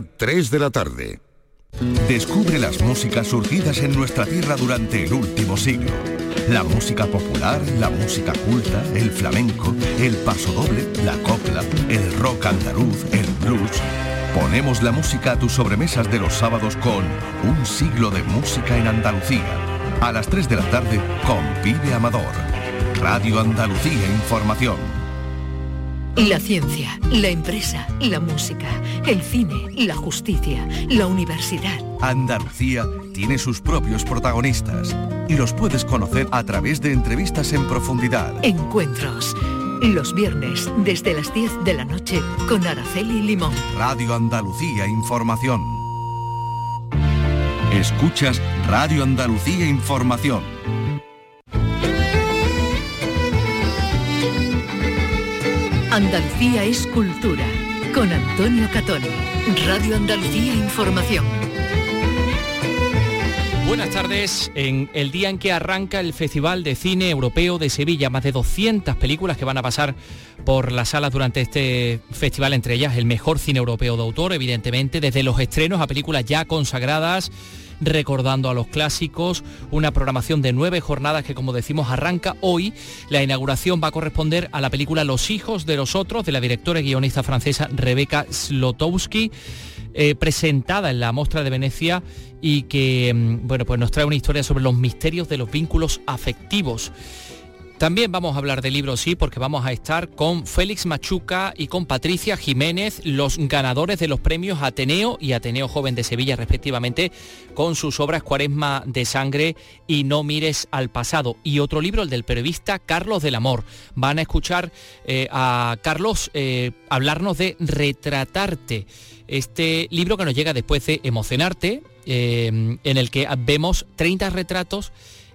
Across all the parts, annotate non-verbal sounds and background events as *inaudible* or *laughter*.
3 de la tarde. Descubre las músicas surgidas en nuestra tierra durante el último siglo. La música popular, la música culta, el flamenco, el pasodoble, la copla, el rock andaluz, el blues. Ponemos la música a tus sobremesas de los sábados con Un siglo de música en Andalucía. A las 3 de la tarde con Pibe Amador. Radio Andalucía Información. La ciencia, la empresa, la música, el cine, la justicia, la universidad. Andalucía tiene sus propios protagonistas y los puedes conocer a través de entrevistas en profundidad. Encuentros. Los viernes desde las 10 de la noche con Araceli Limón. Radio Andalucía Información. Escuchas Radio Andalucía Información. Andalucía es cultura. Con Antonio Catoni. Radio Andalucía Información. Buenas tardes. En el día en que arranca el Festival de Cine Europeo de Sevilla, más de 200 películas que van a pasar por las salas durante este festival, entre ellas el mejor cine europeo de autor, evidentemente, desde los estrenos a películas ya consagradas recordando a los clásicos, una programación de nueve jornadas que como decimos arranca hoy. La inauguración va a corresponder a la película Los hijos de los otros de la directora y guionista francesa Rebecca Slotowski. Eh, presentada en la Mostra de Venecia y que mm, bueno, pues nos trae una historia sobre los misterios de los vínculos afectivos. También vamos a hablar de libros, sí, porque vamos a estar con Félix Machuca y con Patricia Jiménez, los ganadores de los premios Ateneo y Ateneo Joven de Sevilla, respectivamente, con sus obras Cuaresma de Sangre y No mires al pasado. Y otro libro, el del periodista Carlos del Amor. Van a escuchar eh, a Carlos eh, hablarnos de Retratarte. Este libro que nos llega después de Emocionarte, eh, en el que vemos 30 retratos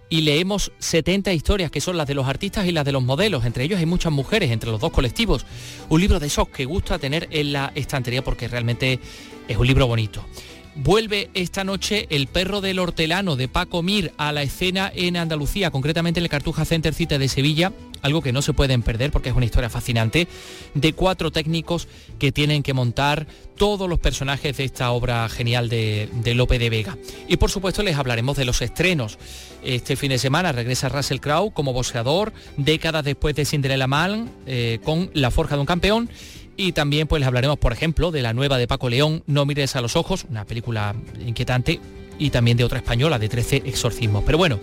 y leemos 70 historias que son las de los artistas y las de los modelos. Entre ellos hay muchas mujeres, entre los dos colectivos. Un libro de esos que gusta tener en la estantería porque realmente es un libro bonito. Vuelve esta noche El perro del hortelano de Paco Mir a la escena en Andalucía, concretamente en el Cartuja Center City de Sevilla, algo que no se pueden perder porque es una historia fascinante, de cuatro técnicos que tienen que montar todos los personajes de esta obra genial de, Lope de Vega. Y por supuesto les hablaremos de los estrenos. Este fin de semana regresa Russell Crowe como boxeador, décadas después de Cinderella Man, eh, con La Forja de un Campeón y también pues les hablaremos, por ejemplo, de la nueva de Paco León, No mires a los ojos, una película inquietante, y también de otra española, de 13 exorcismos. Pero bueno,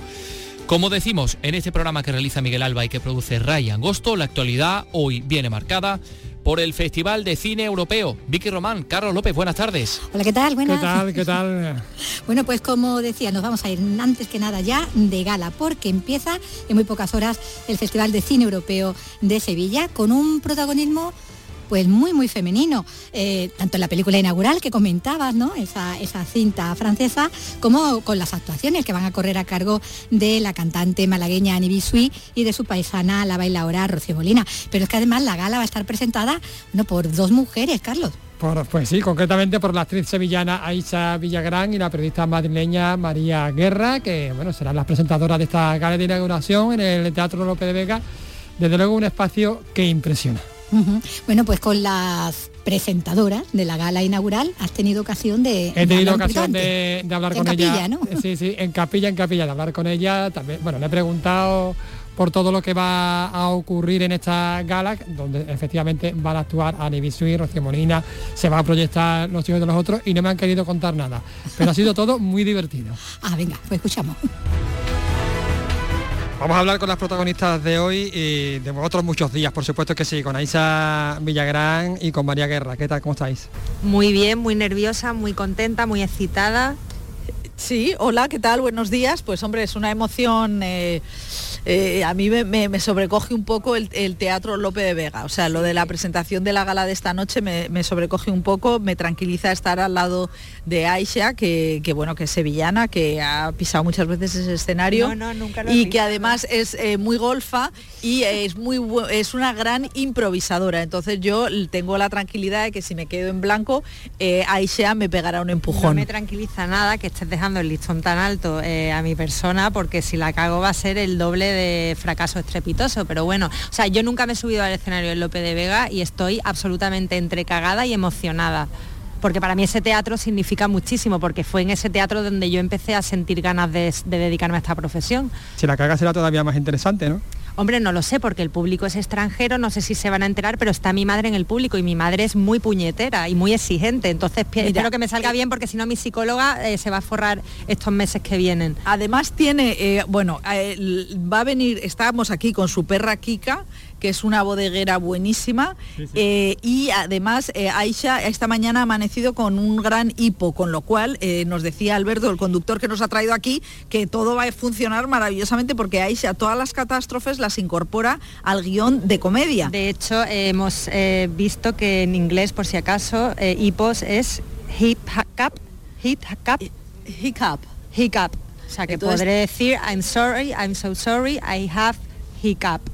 como decimos en este programa que realiza Miguel Alba y que produce Ray Angosto, la actualidad hoy viene marcada por el Festival de Cine Europeo. Vicky Román, Carlos López, buenas tardes. Hola, ¿qué tal? Buenas. ¿Qué tal? ¿Qué tal? *laughs* bueno, pues como decía, nos vamos a ir antes que nada ya de gala, porque empieza en muy pocas horas el Festival de Cine Europeo de Sevilla con un protagonismo pues muy, muy femenino, eh, tanto en la película inaugural que comentabas, ¿no? Esa, esa cinta francesa, como con las actuaciones que van a correr a cargo de la cantante malagueña Annie Bisui y de su paisana, la bailadora Rocío Molina. Pero es que además la gala va a estar presentada no, por dos mujeres, Carlos. pues sí, concretamente por la actriz sevillana Aisha Villagrán y la periodista madrileña María Guerra, que bueno, serán las presentadoras de esta gala de inauguración en el Teatro López de Vega. Desde luego un espacio que impresiona. Bueno, pues con las presentadoras de la gala inaugural has tenido ocasión de he tenido ocasión de, hablar con ella ¿no? sí sí en capilla en capilla de hablar con ella también bueno le he preguntado por todo lo que va a ocurrir en esta gala, donde efectivamente van a actuar Ani Bisui, Rocío Molina, se va a proyectar los hijos de los otros y no me han querido contar nada. Pero ha sido todo muy divertido. Ah, venga, pues escuchamos. Vamos a hablar con las protagonistas de hoy y de otros muchos días, por supuesto que sí, con Aisa Villagrán y con María Guerra. ¿Qué tal? ¿Cómo estáis? Muy bien, muy nerviosa, muy contenta, muy excitada. Sí, hola, ¿qué tal? Buenos días. Pues hombre, es una emoción eh, eh, a mí me, sobrecoge un poco el, Teatro Lope de Vega. O sea, lo de la presentación de la gala de esta noche me, sobrecoge un poco, me tranquiliza estar al lado de Aisha, que, bueno, que es sevillana, que ha pisado muchas veces ese escenario y que además es eh, muy golfa y es muy es una gran improvisadora. Entonces yo tengo la tranquilidad de que si me quedo en blanco, eh, Aisha me pegará un empujón. No me tranquiliza nada que estés dejando el listón tan alto a mi persona, porque si la cago va a ser el doble de fracaso estrepitoso, pero bueno, o sea, yo nunca me he subido al escenario en Lope de Vega y estoy absolutamente entrecagada y emocionada. porque para mí ese teatro significa muchísimo, porque fue en ese teatro donde yo empecé a sentir ganas de, de dedicarme a esta profesión. Si la carga será todavía más interesante, ¿no? Hombre, no lo sé porque el público es extranjero, no sé si se van a enterar, pero está mi madre en el público y mi madre es muy puñetera y muy exigente. Entonces Mira, espero que me salga bien porque si no mi psicóloga eh, se va a forrar estos meses que vienen. Además tiene, eh, bueno, eh, va a venir, estábamos aquí con su perra Kika, que es una bodeguera buenísima. Sí, sí. Eh, y además eh, Aisha esta mañana ha amanecido con un gran hipo, con lo cual eh, nos decía Alberto, el conductor que nos ha traído aquí, que todo va a funcionar maravillosamente porque Aisha todas las catástrofes las incorpora al guion de comedia. De hecho, hemos visto que en inglés, por si acaso, hipos es hip hiccup, hip hiccup, hiccup, hiccup. O sea que Entonces, podré decir I'm sorry, I'm so sorry, I have hiccup.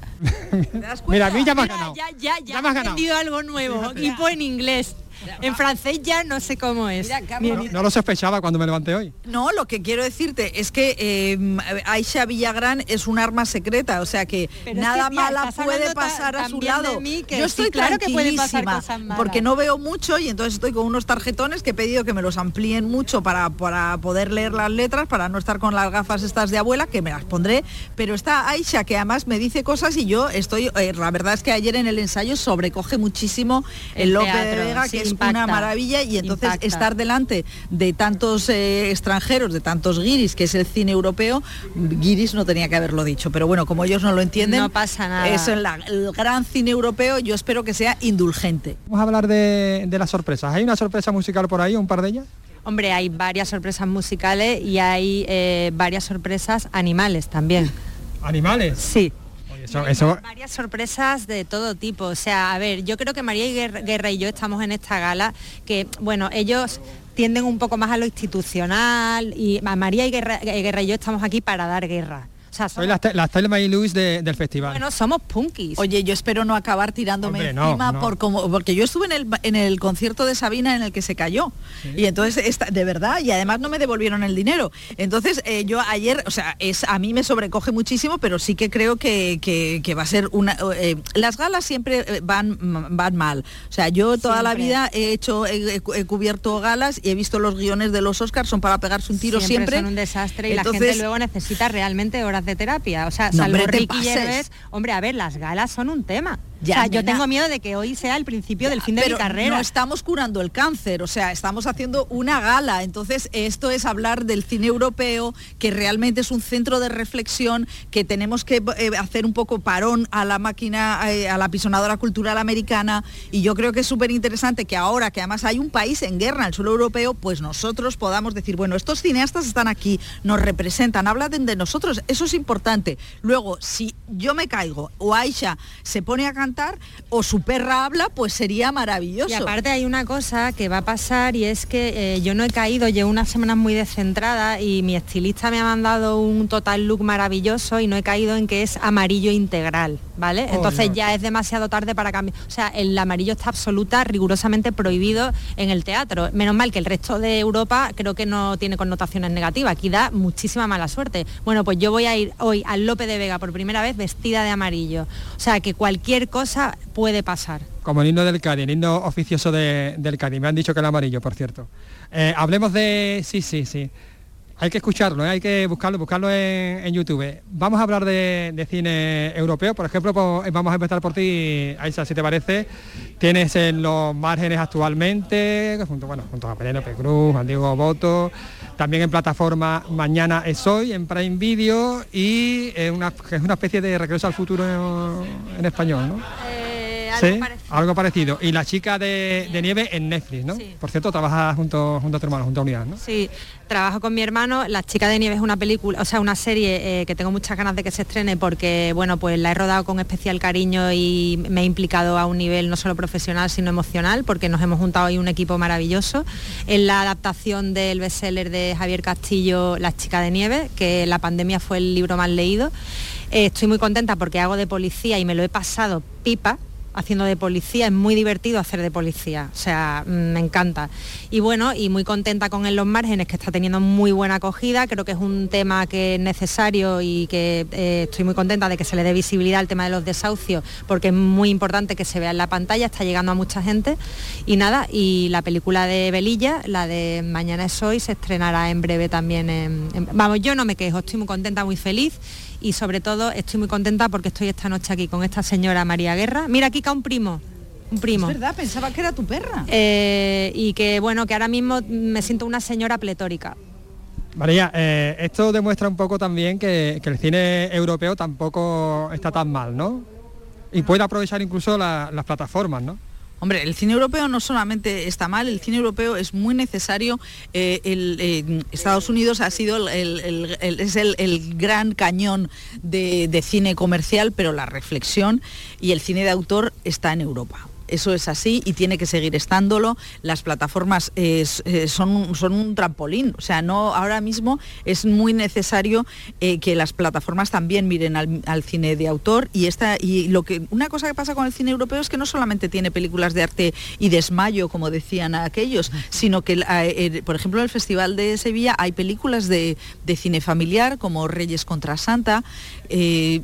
Mira, a mí ya me has ganado. Ya, ya, ya, ya me has ganado. aprendido algo nuevo. Hipo en inglés. *laughs* En francés ya no sé cómo es. Mira, no, no, lo sospechaba cuando me levanté hoy. No, lo que quiero decirte es que eh, Aisha Villagrán es un arma secreta, o sea que Pero nada es que, mira, mala puede pasar a su lado. Mí, que Yo estoy sí, claro que puede pasar tranquilísima, cosas malas. porque no veo mucho y entonces estoy con unos tarjetones que he pedido que me los amplíen mucho para, para poder leer las letras, para no estar con las gafas estas de abuela, que me las pondré. Pero está Aisha que además me dice cosas y yo estoy, eh, la verdad es que ayer en el ensayo sobrecoge muchísimo el, El Lope de Vega, sí, que es impacta. una maravilla y entonces Impacta. estar delante de tantos eh, extranjeros, de tantos guiris, que es el cine europeo, guiris no tenía que haberlo dicho, pero bueno, como ellos no lo entienden, No pasa nada. es el, el gran cine europeo, yo espero que sea indulgente. Vamos a hablar de, de las sorpresas. ¿Hay una sorpresa musical por ahí, un par de ellas? Hombre, hay varias sorpresas musicales y hay eh, varias sorpresas animales también. ¿Animales? Sí. Oye, eso, eso- Varias sorpresas de todo tipo. O sea, a ver, yo creo que María Guerra Guerra y yo estamos en esta gala que, bueno, ellos tienden un poco más a lo institucional y a María y Guerra, Guerra y yo estamos aquí para dar guerra. O sea, soy somos, la, la Thelma y Louise de- del festival. bueno, somos punkis. Oye, yo espero no acabar tirándome Hombre, no, encima no. por como porque yo estuve en el, en el concierto de Sabina en el que se cayó y entonces esta- de verdad y además no me devolvieron el dinero. Entonces eh, yo ayer, o sea, es a mí me sobrecoge muchísimo, pero sí que creo que, que- que va a ser una. eh, las galas siempre eh, van van mal. O sea, yo toda la vida he hecho he, he cu- he cubierto galas y he visto los guiones de los Oscars son para pegarse un tiro siempre. son un desastre y la Entonces- gente luego necesita realmente horas de terapia. O sea, No, salvo hombre, Ricky. Gervais, hombre, a ver, las galas son un tema. Ya, o sea, yo tengo miedo de que hoy sea el principio del fin de Pero mi carrera. No estamos curando el cáncer, o sea, estamos haciendo una gala. Entonces, esto es hablar del cine europeo, que realmente es un centro de reflexión, que tenemos que eh, hacer un poco parón a la máquina, eh, a la pisonadora cultural americana. Y yo creo que es súper interesante que ahora, que además hay un país en guerra, el suelo europeo, pues nosotros podamos decir, bueno, estos cineastas están aquí, nos representan, hablan de nosotros, eso es importante. Luego, si yo me caigo o Aisha se pone a cantar o su perra habla, pues sería maravilloso. Y aparte hay una cosa que va a pasar y es que eh, yo no he caído, llevo unas semanas muy descentrada y mi estilista me ha mandado un total look maravilloso y no he caído en que es amarillo integral, ¿vale? Oh, Entonces ya es demasiado tarde para cambiar. O sea, el amarillo está absoluta, rigurosamente prohibido en el teatro. Menos mal que el resto de Europa creo que no tiene connotaciones negativas. Aquí da muchísima mala suerte. Bueno, pues yo voy a ir hoy al Lope de Vega por primera vez vestida de amarillo. O sea, que cualquier cosa puede pasar. Como el himno del Cádiz, el himno oficioso de- del Cádiz. Me han dicho que el amarillo, por cierto. Eh, hablemos de... Sí, sí, sí. Hay que escucharlo, ¿eh? hay que buscarlo, buscarlo en, en YouTube. Vamos a hablar de, de cine europeo. Por ejemplo, pues, vamos a empezar por ti, Aisa, si te parece. Tienes en los márgenes actualmente, junto, bueno, junto a Penélope Cruz, a Diego Boto, también en plataforma Mañana es hoy, en Prime Video, y eh, una, es una especie de regreso al futuro en, en español, ¿no? Sí, algo parecido. Y la chica de, de nieve en Netflix, ¿no? Sí. Por cierto, trabaja junto, junto a tu hermano, junto a Unidad, ¿no? Sí, trabajo con mi hermano. La chica de nieve es una película, o sea, una serie eh, que tengo muchas ganas de que se estrene porque, bueno, pues la he rodado con especial cariño y me he implicado a un nivel no solo profesional, sino emocional, porque nos hemos juntado ahí un equipo maravilloso. En la adaptación del bestseller de Javier Castillo, La chica de nieve, que la pandemia fue el libro más leído. Eh, estoy muy contenta porque hago de policía y me lo he pasado pipa haciendo de policía, es muy divertido hacer de policía, o sea, mm, me encanta. Y bueno, y muy contenta con En los márgenes, que está teniendo muy buena acogida, creo que es un tema que es necesario y que eh, estoy muy contenta de que se le dé visibilidad al tema de los desahucios, porque es muy importante que se vea en la pantalla, está llegando a mucha gente. Y nada, y la película de Belilla, la de Mañana es hoy, se estrenará en breve también. vamos, yo no me quejo, estoy muy contenta, muy feliz y sobre todo estoy muy contenta porque estoy esta noche aquí con esta señora María Guerra. Mira, aquí cae un primo. Un primo. Es verdad, pensaba que era tu perra. Eh, y que bueno, que ahora mismo me siento una señora pletórica. María, eh, esto demuestra un poco también que, el cine europeo tampoco está tan mal, ¿no? Y puede aprovechar incluso las plataformas, ¿no? Hombre, el cine europeo no solamente está mal, el cine europeo es muy necesario. Eh, el, Estados Unidos ha sido el, es el, gran cañón de, de cine comercial, pero la reflexión y el cine de autor está en Europa eso es así y tiene que seguir estándolo. Las plataformas eh, son, son un trampolín, o sea, no ahora mismo es muy necesario eh, que las plataformas también miren al, cine de autor y esta y lo que una cosa que pasa con el cine europeo es que no solamente tiene películas de arte y desmayo, como decían aquellos, sino que eh, por ejemplo en el Festival de Sevilla hay películas de, cine familiar como Reyes contra Santa y,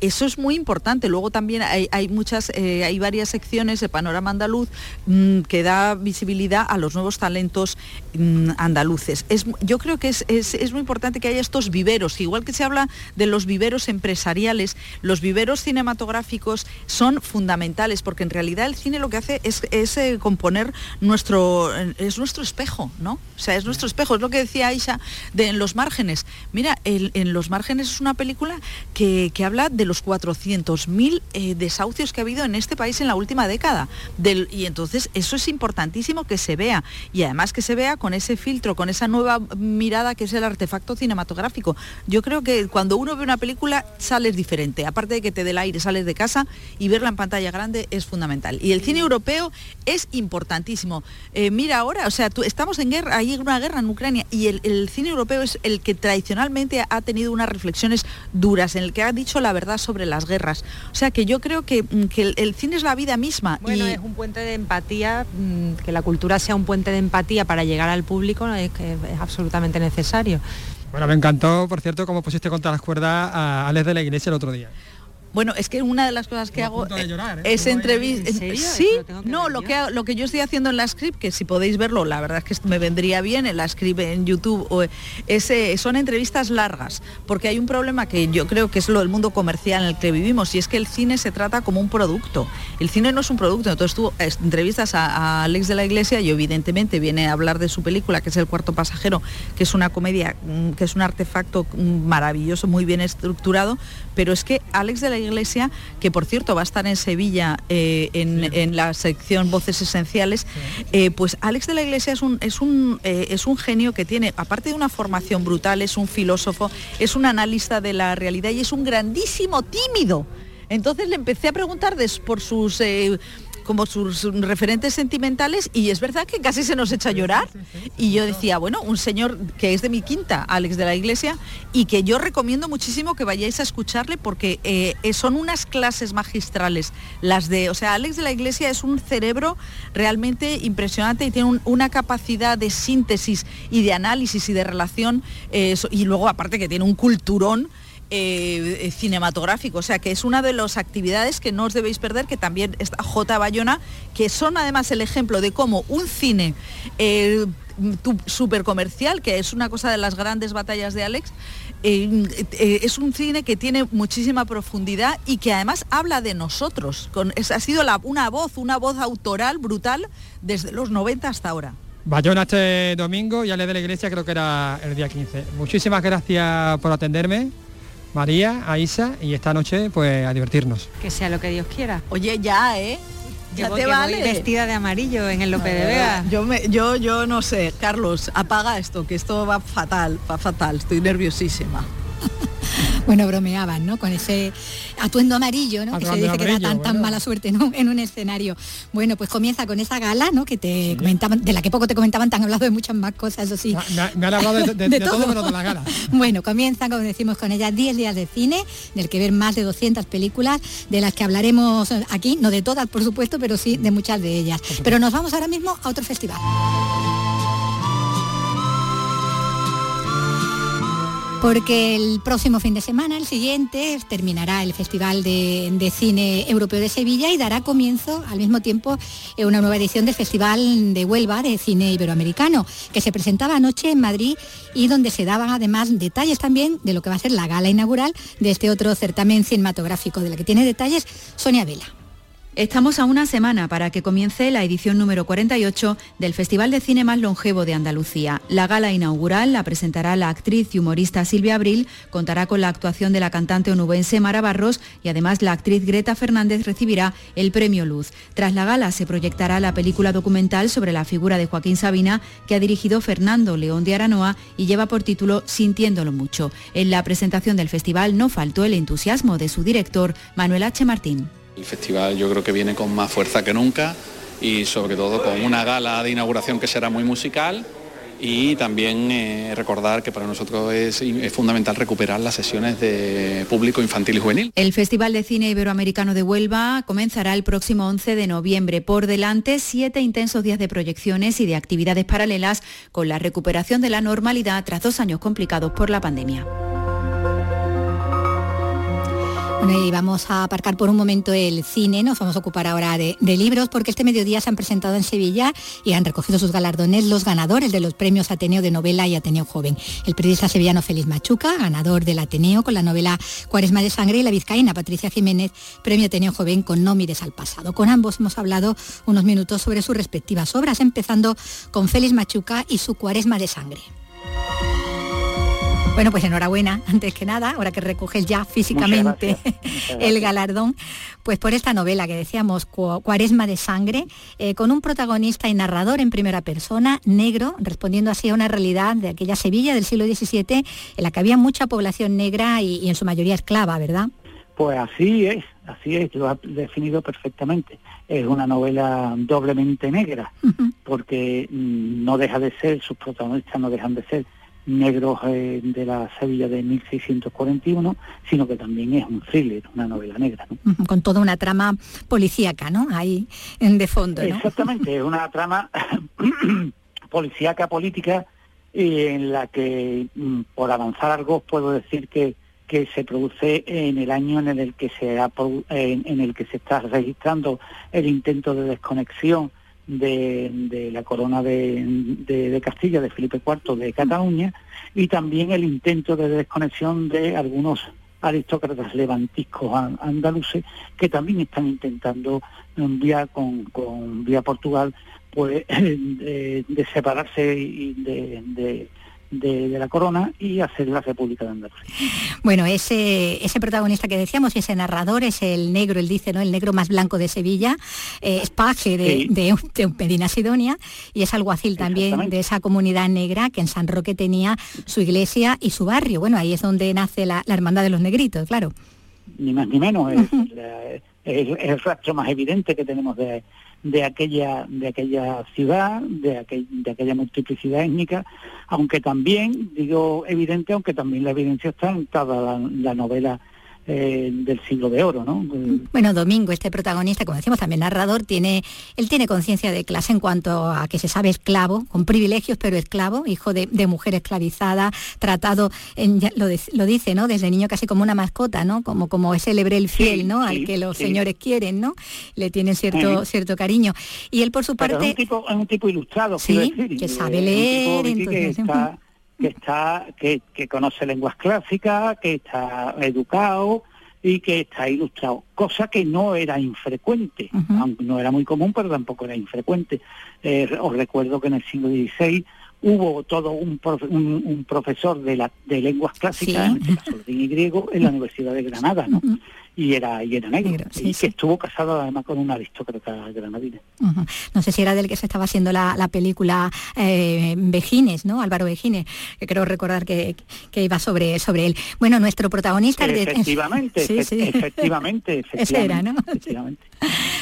eso es muy importante. Luego también hay, hay muchas hay varias secciones de Panorama Andaluz mm, que da visibilidad a los nuevos talentos mm, andaluces. Es, yo creo que es, muy importante que haya estos viveros, igual que se habla de los viveros empresariales, los viveros cinematográficos son fundamentales porque en realidad el cine lo que hace es, eh, componer nuestro, es nuestro espejo, ¿no? O sea, es nuestro espejo, es lo que decía Aisha de En los márgenes. Mira, En los márgenes es una película que, habla de los 400.000 eh, desahucios que ha habido en este país en la última década. Del, y entonces eso es importantísimo que se vea. Y además que se vea con ese filtro, con esa nueva mirada que es el artefacto cinematográfico. Yo creo que cuando uno ve una película sales diferente. Aparte de que te dé el aire, sales de casa y verla en pantalla grande es fundamental. Y el cine europeo es importantísimo. Eh, mira ahora, o sea, tú, estamos en guerra, hay una guerra en Ucrania y el, cine europeo es el que tradicionalmente ha tenido unas reflexiones duras, en el que ha dicho la verdad sobre las guerras. O sea que yo creo que, mm, el, el cine es la vida misma. Bueno, es un puente de empatía, mm, que la cultura sea un puente de empatía para llegar al público es que es absolutamente necesario. Bueno, me encantó, por cierto, cómo pusiste contra las cuerdas a Alex de la Iglesia el otro día. Bueno, es que una de las cosas que hago eh, ¿eh? es entrevista. Sí, no, lo que, lo que yo estoy haciendo en la script, que si podéis verlo, la verdad es que me vendría bien en la script en YouTube, o ese, son entrevistas largas, porque hay un problema que yo creo que es lo del mundo comercial en el que vivimos, y es que el cine se trata como un producto. El cine no es un producto, entonces tú entrevistas a, Alex de la Iglesia y evidentemente viene a hablar de su película, que es El cuarto pasajero, que es una comedia, mm, que es un artefacto mm, maravilloso, muy bien estructurado, pero es que Alex de la Iglesia, que por cierto va a estar en Sevilla eh, en, la sección Voces Esenciales, eh, pues Alex de la Iglesia es un, es, un, eh, es un genio que tiene, aparte de una formación brutal, es un filósofo, es un analista de la realidad y es un grandísimo tímido. Entonces le empecé a preguntar por sus como sus referentes sentimentales y es verdad que casi se nos echa a llorar. Y yo decía, bueno, un señor que es de mi quinta, Alex de la Iglesia, y que yo recomiendo muchísimo que vayáis a escucharle porque eh, son unas clases magistrales. Las de, o sea, Alex de la Iglesia es un cerebro realmente impresionante y tiene una capacidad de síntesis y de análisis y de relación, eh, y luego aparte que tiene un culturón eh, cinematográfico. O sea que es una de las actividades que no os debéis perder, que también está J. Bayona, que son además el ejemplo de cómo un cine eh, súper comercial, que es una cosa de las grandes batallas de Alex, eh, es un cine que tiene muchísima profundidad y que además habla de nosotros. Con, ha sido una voz, una voz autoral brutal desde los 90 hasta ahora. Bayona este domingo y Ale de la Iglesia creo que era el día 15. Muchísimas gracias por atenderme. María, a Isa y esta noche pues a divertirnos. Que sea lo que Dios quiera. Oye, ya, ¿eh? Ya te vale. vestida de amarillo en el López de Vega. Yo, me, yo, yo no sé, Carlos, apaga esto, que esto va fatal, va fatal, estoy nerviosísima. *laughs* Bueno, bromeaban, ¿no? Con ese atuendo amarillo, ¿no? que se dice que da tan, tan mala suerte *laughs* en un escenario. Bueno, pues comienza con esa gala, ¿no? Que te comentaban, de la que poco te comentaban, te han hablado de muchas más cosas, eso sí. Me, han hablado de, *laughs* todo. pero de la gala. Bueno, comienza, como decimos, con ella 10 días de cine, del que ver más de 200 películas, de las que hablaremos aquí, no de todas, por supuesto, pero sí de muchas de ellas. Pero nos vamos ahora mismo a otro festival. Porque el próximo fin de semana, el siguiente, terminará el Festival de, Cine Europeo de Sevilla y dará comienzo al mismo tiempo eh, una nueva edición del Festival de Huelva de Cine Iberoamericano, que se presentaba anoche en Madrid y donde se daban además detalles también de lo que va a ser la gala inaugural de este otro certamen cinematográfico, de la que tiene detalles Sonia Vela. Estamos a una semana para que comience la edición número 48 del Festival de Cine más longevo de Andalucía. La gala inaugural la presentará la actriz y humorista Silvia Abril, contará con la actuación de la cantante onubense Mara Barros y además la actriz Greta Fernández recibirá el premio Luz. Tras la gala se proyectará la película documental sobre la figura de Joaquín Sabina que ha dirigido Fernando León de Aranoa y lleva por título Sintiéndolo mucho. En la presentación del festival no faltó el entusiasmo de su director Manuel H. Martín. El festival yo creo que viene con más fuerza que nunca y sobre todo con una gala de inauguración que será muy musical y también eh, recordar que para nosotros es, fundamental recuperar las sesiones de público infantil y juvenil. El Festival de Cine Iberoamericano de Huelva comenzará el próximo 11 de noviembre. Por delante, siete intensos días de proyecciones y de actividades paralelas con la recuperación de la normalidad tras dos años complicados por la pandemia. Bueno, y vamos a aparcar por un momento el cine, nos vamos a ocupar ahora de, libros, porque este mediodía se han presentado en Sevilla y han recogido sus galardones los ganadores de los premios Ateneo de Novela y Ateneo Joven. El periodista sevillano Félix Machuca, ganador del Ateneo con la novela Cuaresma de Sangre, y la vizcaína Patricia Jiménez, premio Ateneo Joven con No mires al pasado. Con ambos hemos hablado unos minutos sobre sus respectivas obras, empezando con Félix Machuca y su Cuaresma de Sangre. Bueno, pues enhorabuena, *laughs* antes que nada, ahora que recoges ya físicamente *laughs* el galardón, pues por esta novela que decíamos, Cuaresma de Sangre, eh, con un protagonista y narrador en primera persona, negro, respondiendo así a una realidad de aquella Sevilla del siglo XVII, en la que había mucha población negra y, en su mayoría esclava, ¿verdad? Pues así es, así es, lo ha definido perfectamente. Es una novela doblemente negra, porque mm, no deja de ser, sus protagonistas no dejan de ser negros eh, de la Sevilla de 1641, sino que también es un thriller, una novela negra. Con toda una trama policíaca, ¿no? Ahí de fondo. Exactamente, es una trama *laughs* policíaca política en la que, mm, por avanzar algo, puedo decir que, que se produce en el año en el que se en el que se está registrando el intento de desconexión de, la corona de, Castilla, de Felipe IV de Cataluña, y también el intento de desconexión de algunos aristócratas levantiscos andaluces que también están intentando vía con, con vía Portugal pues de, *laughs* de separarse y de, de, la corona y hacer la República de Andalucía. Bueno, ese, ese protagonista que decíamos, ese narrador, es el negro, él dice, ¿no? El negro más blanco de Sevilla, eh, es paje de, de, Medina Sidonia y es alguacil también de esa comunidad negra que en San Roque tenía su iglesia y su barrio. Bueno, ahí es donde nace la, Hermandad de los Negritos, claro. Ni más ni menos, es, es el rastro más evidente que tenemos de de aquella, de aquella ciudad, de, aquella multiplicidad étnica, aunque también, digo evidente, aunque también la evidencia está en toda la novela eh, del siglo de oro, ¿no? Bueno, Domingo, este protagonista, como decimos, también narrador, tiene, él tiene conciencia de clase en cuanto a que se sabe esclavo, con privilegios, pero esclavo, hijo de, mujer esclavizada, tratado, en, lo, lo, dice, ¿no? Desde niño casi como una mascota, ¿no? Como, como ese lebrel fiel, ¿no? Al que los señores quieren, ¿no? Le tienen cierto, cierto cariño. Y él, por su parte... Es un, tipo, es un tipo ilustrado, sí, que sabe leer, entonces que está que, que conoce lenguas clásicas, que está educado y que está ilustrado, cosa que no era infrecuente, no era muy común, pero tampoco era infrecuente. Eh, os recuerdo que en el siglo XVI hubo todo un, un, profesor de, la, de lenguas clásicas, en este caso latín y griego, en la Universidad de Granada, ¿no? Y era y era negro, y que estuvo casado además con una aristócrata granadina. No sé si era del que se estaba haciendo la, película eh, Vejines, ¿no? Álvaro Vejines, que creo recordar que, iba sobre, sobre él. Bueno, nuestro protagonista... Efectivamente, *laughs* efectivamente, *laughs* Ese era, ¿no? *laughs*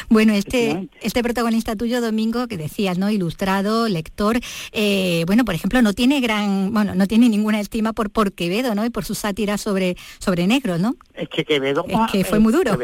Bueno, este, este protagonista tuyo, Domingo, que decías, ¿no? Ilustrado, lector, eh, bueno, por ejemplo, no tiene gran, bueno, no tiene ninguna estima por, por Quevedo, ¿no? Y por su sátira sobre, sobre negros, ¿no? Es que Quevedo... Es que fue muy duro.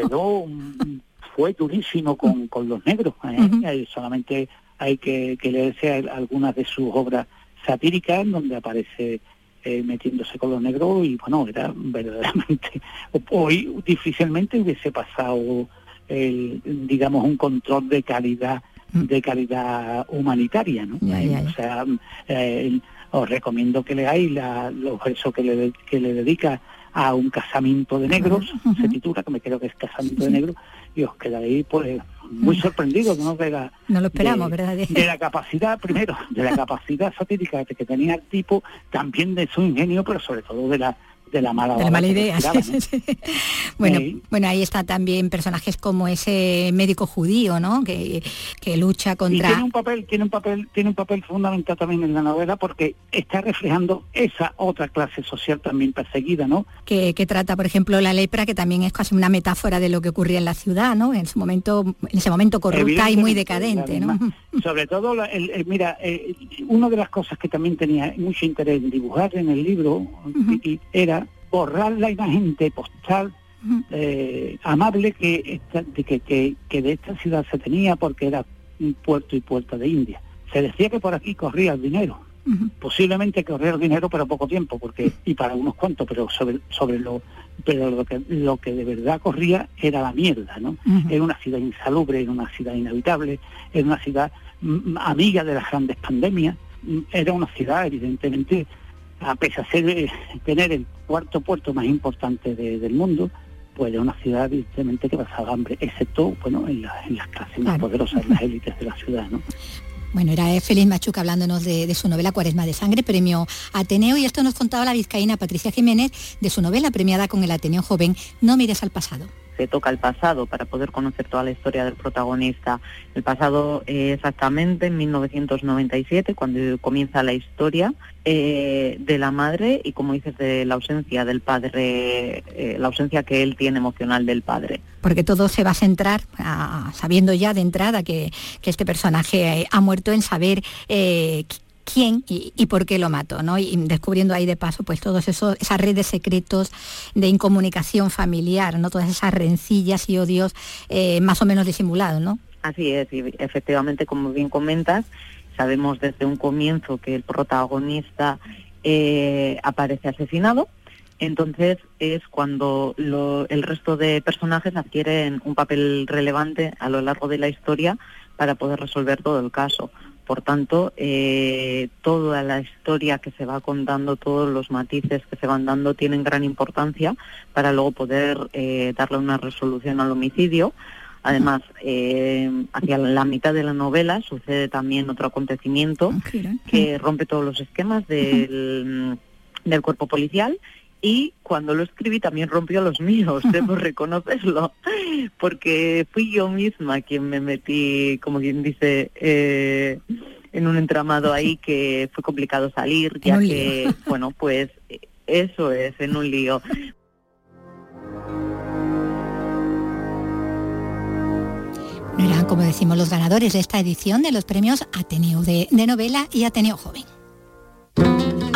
Fue durísimo con, con los negros. ¿eh? Solamente hay que, que leerse algunas de sus obras satíricas donde aparece eh, metiéndose con los negros y bueno, era verdaderamente, *laughs* hoy difícilmente hubiese pasado el, digamos un control de calidad mm. de calidad humanitaria, ¿no? O sea, eh, os recomiendo que leáis la, los versos que le, que le dedica a un casamiento de negros, se titula, que me creo que es casamiento de negros, y os quedaréis pues muy sorprendidos ¿no? de la no lo esperamos ¿verdad? de la capacidad primero de la *laughs* capacidad satírica que tenía el tipo también de su ingenio pero sobre todo de la de la mala, idea. bueno, bueno, ahí está también personajes como ese médico judío, ¿no? Que, que lucha contra. tiene un papel, tiene un papel, tiene un papel fundamental también en la novela porque está reflejando esa otra clase social también perseguida, ¿no? Que, que trata, por ejemplo, la lepra, que también es casi una metáfora de lo que ocurría en la ciudad, ¿no? En su momento, en ese momento corrupta y muy decadente, ¿no? *laughs* Sobre todo, mira, eh, una de las cosas que también tenía mucho interés en dibujar en el libro era borrar la imagen de postal eh, amable que, que, que, de esta ciudad se tenía porque era un puerto y puerta de India. Se decía que por aquí corría el dinero. Posiblemente corría el dinero, pero poco tiempo, porque y para unos cuantos, pero sobre sobre lo pero lo que lo que de verdad corría era la mierda, ¿no? Era una ciudad insalubre, era una ciudad inhabitable, era una ciudad mm, amiga de las grandes pandemias, mm, era una ciudad evidentemente a pesar de tener el cuarto puerto más importante del mundo, pues es una ciudad evidentemente que pasaba hambre, excepto bueno en, las clases más poderosas, en las *laughs* élites de la ciudad. ¿no? Bueno, era Félix Machuca hablándonos de, su novela Cuaresma de Sangre, premio Ateneo, y esto nos contaba la vizcaína Patricia Jiménez de su novela premiada con el Ateneo Joven, No mires al pasado se toca el pasado para poder conocer toda la historia del protagonista. El pasado eh, exactamente en 1997, cuando comienza la historia eh, de la madre y, como dices, de la ausencia del padre, eh, la ausencia que él tiene emocional del padre. Porque todo se va a centrar, sabiendo ya de entrada que, que este personaje ha muerto, en saber quién y, por qué lo mató, ¿no? Y descubriendo ahí de paso pues todos esos, esas redes secretos de incomunicación familiar, ¿no? Todas esas rencillas y odios eh, más o menos disimulados, ¿no? Así es, y efectivamente, como bien comentas, sabemos desde un comienzo que el protagonista eh, aparece asesinado, entonces es cuando el resto de personajes adquieren un papel relevante a lo largo de la historia para poder resolver todo el caso. Por tanto, eh, toda la historia que se va contando, todos los matices que se van dando tienen gran importancia para luego poder eh, darle una resolución al homicidio. Además, eh, hacia la mitad de la novela sucede también otro acontecimiento ah, que rompe todos los esquemas del, del cuerpo policial y cuando lo escribí también rompió los míos, *laughs* debo reconocerlo, porque fui yo misma quien me metí, como quien dice, eh, en un entramado ahí que fue complicado salir, ya que, *laughs* bueno, pues eso es, en un lío. eran, como decimos, los ganadores de esta edición de los premios Ateneo de novela y Ateneo Joven.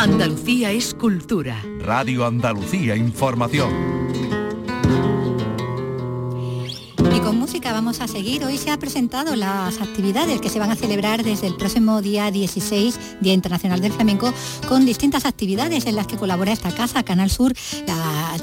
Andalucía es cultura. Radio Andalucía Información. Y con música vamos a seguir. Hoy se han presentado las actividades que se van a celebrar desde el próximo día 16, Día Internacional del Flamenco, con distintas actividades en las que colabora esta casa, Canal Sur.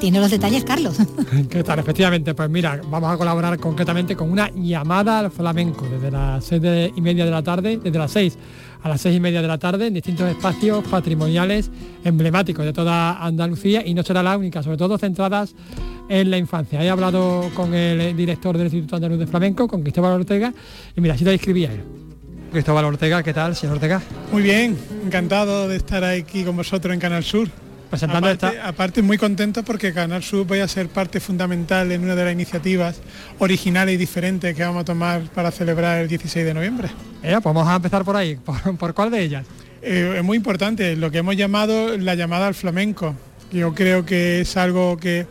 tiene los detalles, Carlos. *laughs* ¿Qué tal? Efectivamente, pues mira, vamos a colaborar concretamente con una llamada al flamenco desde las seis y media de la tarde, desde las 6 a las seis y media de la tarde en distintos espacios patrimoniales emblemáticos de toda Andalucía y no será la única, sobre todo centradas en la infancia. He hablado con el director del Instituto Andaluz de Flamenco, con Cristóbal Ortega, y mira, así te describía él. Cristóbal Ortega, ¿qué tal, señor Ortega? Muy bien, encantado de estar aquí con vosotros en Canal Sur. Presentando aparte, esta... aparte muy contento porque Canal Sur vaya a ser parte fundamental en una de las iniciativas originales y diferentes que vamos a tomar para celebrar el 16 de noviembre. Eh, pues vamos a empezar por ahí. ¿Por, cuál de ellas? Eh, es muy importante, lo que hemos llamado la llamada al flamenco. Yo creo que es algo que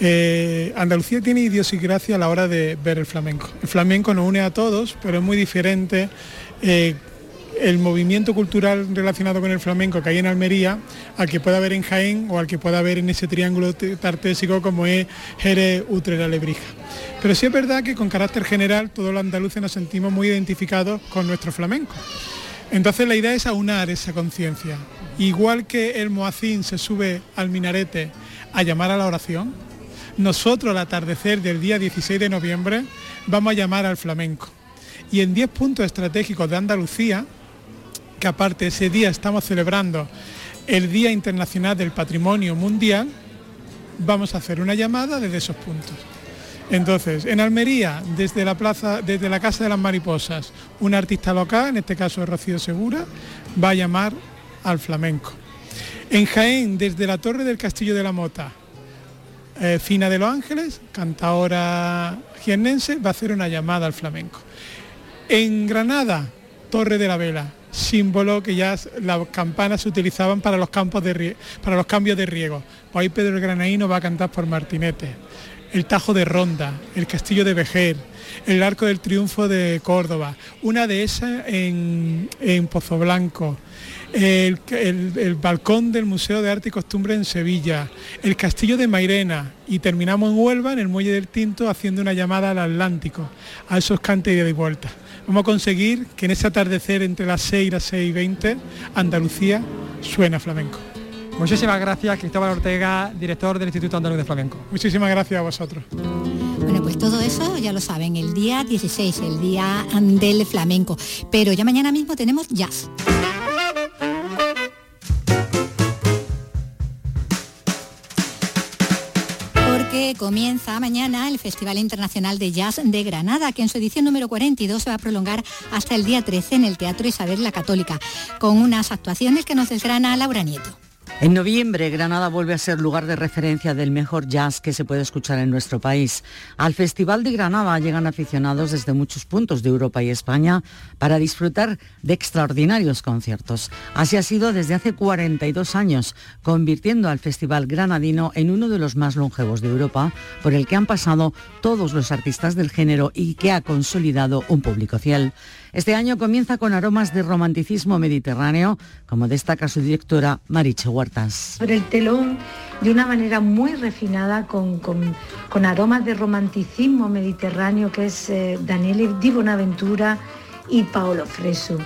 eh, Andalucía tiene idiosincrasia a la hora de ver el flamenco. El flamenco nos une a todos, pero es muy diferente eh, el movimiento cultural relacionado con el flamenco que hay en Almería al que pueda haber en Jaén o al que pueda haber en ese triángulo tartésico como es Jerez, Utrera, Lebrija. Pero sí es verdad que con carácter general todos los andaluces nos sentimos muy identificados con nuestro flamenco. Entonces la idea es aunar esa conciencia. Igual que el moacín se sube al minarete a llamar a la oración, nosotros al atardecer del día 16 de noviembre vamos a llamar al flamenco. Y en 10 puntos estratégicos de Andalucía, que aparte ese día estamos celebrando el Día Internacional del Patrimonio Mundial, vamos a hacer una llamada desde esos puntos. Entonces, en Almería, desde la plaza, desde la Casa de las Mariposas, un artista local, en este caso Rocío Segura, va a llamar al flamenco. En Jaén, desde la Torre del Castillo de la Mota, eh, Fina de los Ángeles, cantadora jiennense, va a hacer una llamada al flamenco. En Granada, Torre de la Vela, símbolo que ya las campanas se utilizaban para los, campos de, para los cambios de riego. Pues ahí Pedro el Granaíno va a cantar por Martinete. El Tajo de Ronda, el Castillo de Vejer, el Arco del Triunfo de Córdoba, una de esas en, en Pozo Blanco, el, balcón del Museo de Arte y Costumbre en Sevilla, el castillo de Mairena y terminamos en Huelva, en el Muelle del Tinto, haciendo una llamada al Atlántico, a esos cantes de vuelta. Vamos a conseguir que en ese atardecer entre las 6 y las 6 y 20, Andalucía suena flamenco. Muchísimas gracias, Cristóbal Ortega, director del Instituto Andaluz de Flamenco. Muchísimas gracias a vosotros. Bueno, pues todo eso ya lo saben, el día 16, el día del flamenco. Pero ya mañana mismo tenemos jazz. Comienza mañana el Festival Internacional de Jazz de Granada, que en su edición número 42 se va a prolongar hasta el día 13 en el Teatro Isabel la Católica, con unas actuaciones que nos desgrana Laura Nieto. En noviembre, Granada vuelve a ser lugar de referencia del mejor jazz que se puede escuchar en nuestro país. Al Festival de Granada llegan aficionados desde muchos puntos de Europa y España para disfrutar de extraordinarios conciertos. Así ha sido desde hace 42 años, convirtiendo al Festival Granadino en uno de los más longevos de Europa, por el que han pasado todos los artistas del género y que ha consolidado un público fiel. Este año comienza con aromas de romanticismo mediterráneo, como destaca su directora Mariche Huertas. Sobre el telón, de una manera muy refinada, con, aromas de romanticismo mediterráneo, que es eh, Daniele Di Bonaventura y Paolo Fresu.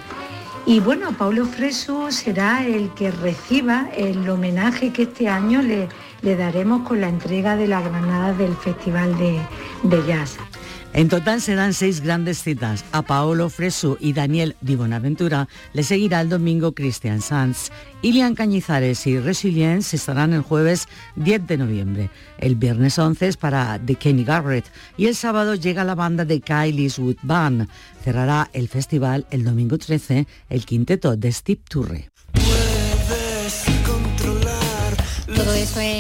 Y bueno, Paolo Fresu será el que reciba el homenaje que este año le, daremos con la entrega de la granada del Festival de, de Jazz. En total serán seis grandes citas. A Paolo Fresu y Daniel Di Bonaventura le seguirá el domingo Cristian Sanz. Ilian Cañizares y Resilience estarán el jueves 10 de noviembre. El viernes 11 es para The Kenny Garrett y el sábado llega la banda de Kylie's Wood Band. Cerrará el festival el domingo 13 el quinteto de Steve Turre.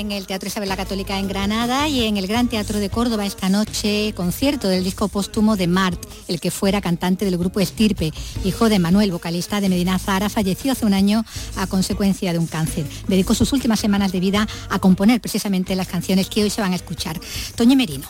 En el Teatro Isabel la Católica en Granada y en el Gran Teatro de Córdoba esta noche concierto del disco póstumo de Mart, el que fuera cantante del grupo Estirpe, hijo de Manuel, vocalista de Medina Zara, falleció hace un año a consecuencia de un cáncer. Dedicó sus últimas semanas de vida a componer precisamente las canciones que hoy se van a escuchar. Toño Merino.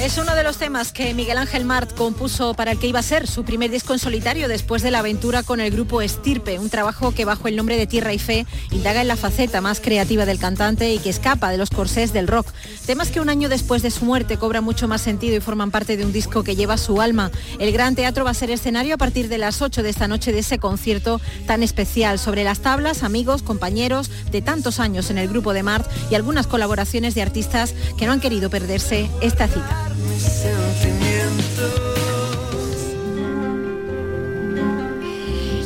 Es uno de los temas que Miguel Ángel Mart compuso para el que iba a ser su primer disco en solitario después de la aventura con el grupo Estirpe, un trabajo que bajo el nombre de Tierra y Fe indaga en la faceta más creativa del cantante y que escapa de los corsés del rock. Temas que un año después de su muerte cobran mucho más sentido y forman parte de un disco que lleva su alma. El Gran Teatro va a ser escenario a partir de las 8 de esta noche de ese concierto tan especial sobre las tablas, amigos, compañeros de tantos años en el grupo de Mart y algunas colaboraciones de artistas que no han querido perderse esta cita.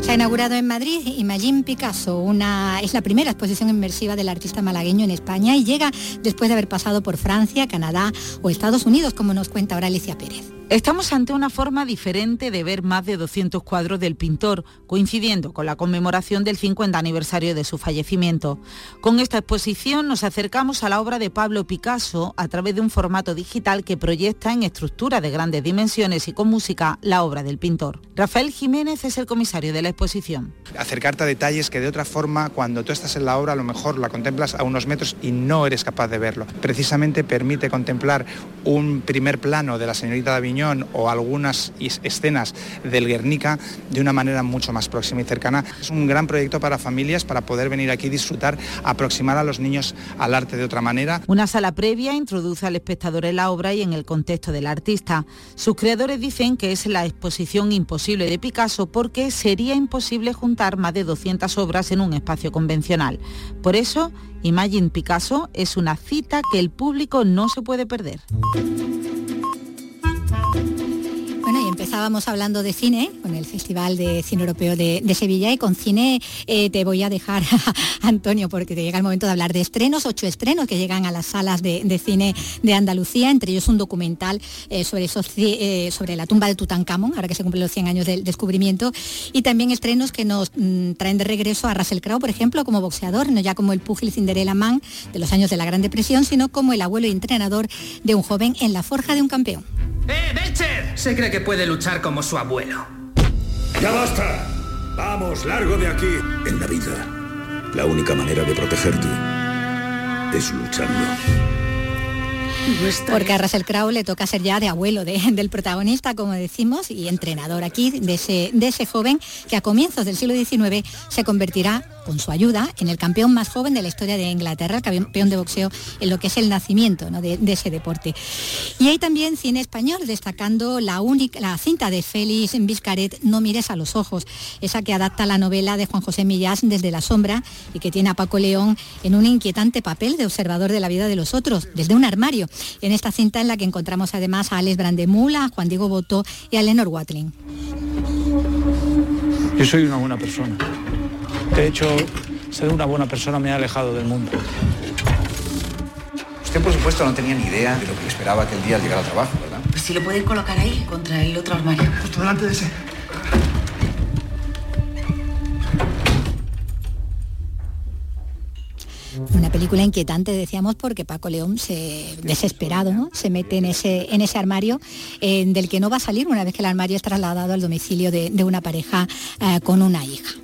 Se ha inaugurado en Madrid Imagine Picasso, una, es la primera exposición inmersiva del artista malagueño en España y llega después de haber pasado por Francia, Canadá o Estados Unidos, como nos cuenta ahora Alicia Pérez. Estamos ante una forma diferente de ver más de 200 cuadros del pintor, coincidiendo con la conmemoración del 50 aniversario de su fallecimiento. Con esta exposición nos acercamos a la obra de Pablo Picasso a través de un formato digital que proyecta en estructura de grandes dimensiones y con música la obra del pintor. Rafael Jiménez es el comisario de la exposición. Acercarte a detalles que de otra forma, cuando tú estás en la obra, a lo mejor la contemplas a unos metros y no eres capaz de verlo. Precisamente permite contemplar un primer plano de la señorita David o algunas escenas del Guernica de una manera mucho más próxima y cercana. Es un gran proyecto para familias para poder venir aquí, disfrutar, aproximar a los niños al arte de otra manera. Una sala previa introduce al espectador en la obra y en el contexto del artista. Sus creadores dicen que es la exposición imposible de Picasso porque sería imposible juntar más de 200 obras en un espacio convencional. Por eso, Imagine Picasso es una cita que el público no se puede perder. Empezábamos hablando de cine, con el Festival de Cine Europeo de, Sevilla, y con cine eh, te voy a dejar, *laughs* Antonio, porque te llega el momento de hablar de estrenos, ocho estrenos que llegan a las salas de, cine de Andalucía, entre ellos un documental eh, sobre, eh, sobre la tumba de Tutankamón, ahora que se cumplen los 100 años del descubrimiento, y también estrenos que nos mm, traen de regreso a Russell Crowe, por ejemplo, como boxeador, no ya como el púgil Cinderella Man de los años de la Gran Depresión, sino como el abuelo y entrenador de un joven en la forja de un campeón. ¡Eh, Belcher! Se cree que puede luchar como su abuelo. ¡Ya basta! Vamos, largo de aquí. En la vida, la única manera de protegerte es luchando. Porque a Russell Crowe le toca ser ya de abuelo *laughs* del protagonista, como decimos, y entrenador aquí de ese, de ese joven que a comienzos del siglo XIX se convertirá con su ayuda, en el campeón más joven de la historia de Inglaterra, el campeón de boxeo en lo que es el nacimiento de, ese deporte. Y hay también cine español, destacando la, única, la cinta de Félix Vizcaret, No mires a los ojos, esa que adapta la novela de Juan José Millás desde la sombra y que tiene a Paco León en un inquietante papel de observador de la vida de los otros, desde un armario. En esta cinta en la que encontramos además a Alex Brandemula, a Juan Diego Boto y a Lenor Watling. Yo soy una buena persona de hecho, ser una buena persona me ha alejado del mundo. Usted, por supuesto, no tenía ni idea de lo que esperaba aquel día al llegar al trabajo, ¿verdad? Pues si lo puede colocar ahí, contra el otro armario. Justo delante de ese. Una película inquietante, decíamos, porque Paco León se desesperado, ¿no? Se mete en ese, en ese armario del que no va a salir una vez que el armario es trasladado al domicilio de, una pareja eh, con una hija.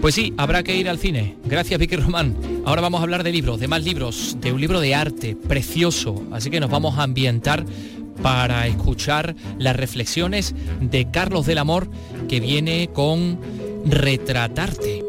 Pues sí, habrá que ir al cine. Gracias, Vicky Román. Ahora vamos a hablar de libros, de más libros, de un libro de arte precioso. Así que nos vamos a ambientar para escuchar las reflexiones de Carlos del Amor, que viene con Retratarte.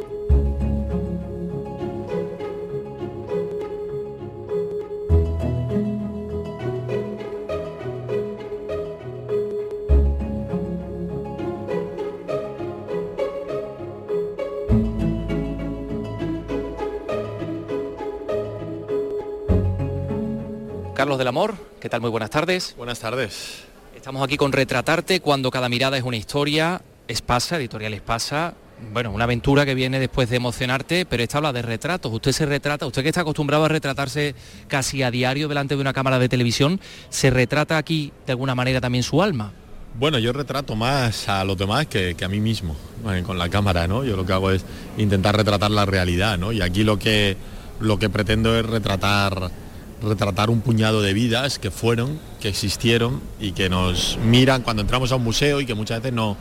Carlos del Amor, ¿qué tal? Muy buenas tardes. Buenas tardes. Estamos aquí con Retratarte cuando cada mirada es una historia. Espasa, editorial Espasa. Bueno, una aventura que viene después de emocionarte, pero esta habla de retratos. Usted se retrata, usted que está acostumbrado a retratarse casi a diario delante de una cámara de televisión, ¿se retrata aquí de alguna manera también su alma? Bueno, yo retrato más a los demás que, a mí mismo, eh, con la cámara, ¿no? Yo lo que hago es intentar retratar la realidad, ¿no? Y aquí lo que, lo que pretendo es retratar retratar un puñado de vidas que fueron, que existieron y que nos miran cuando entramos a un museo y que muchas veces no,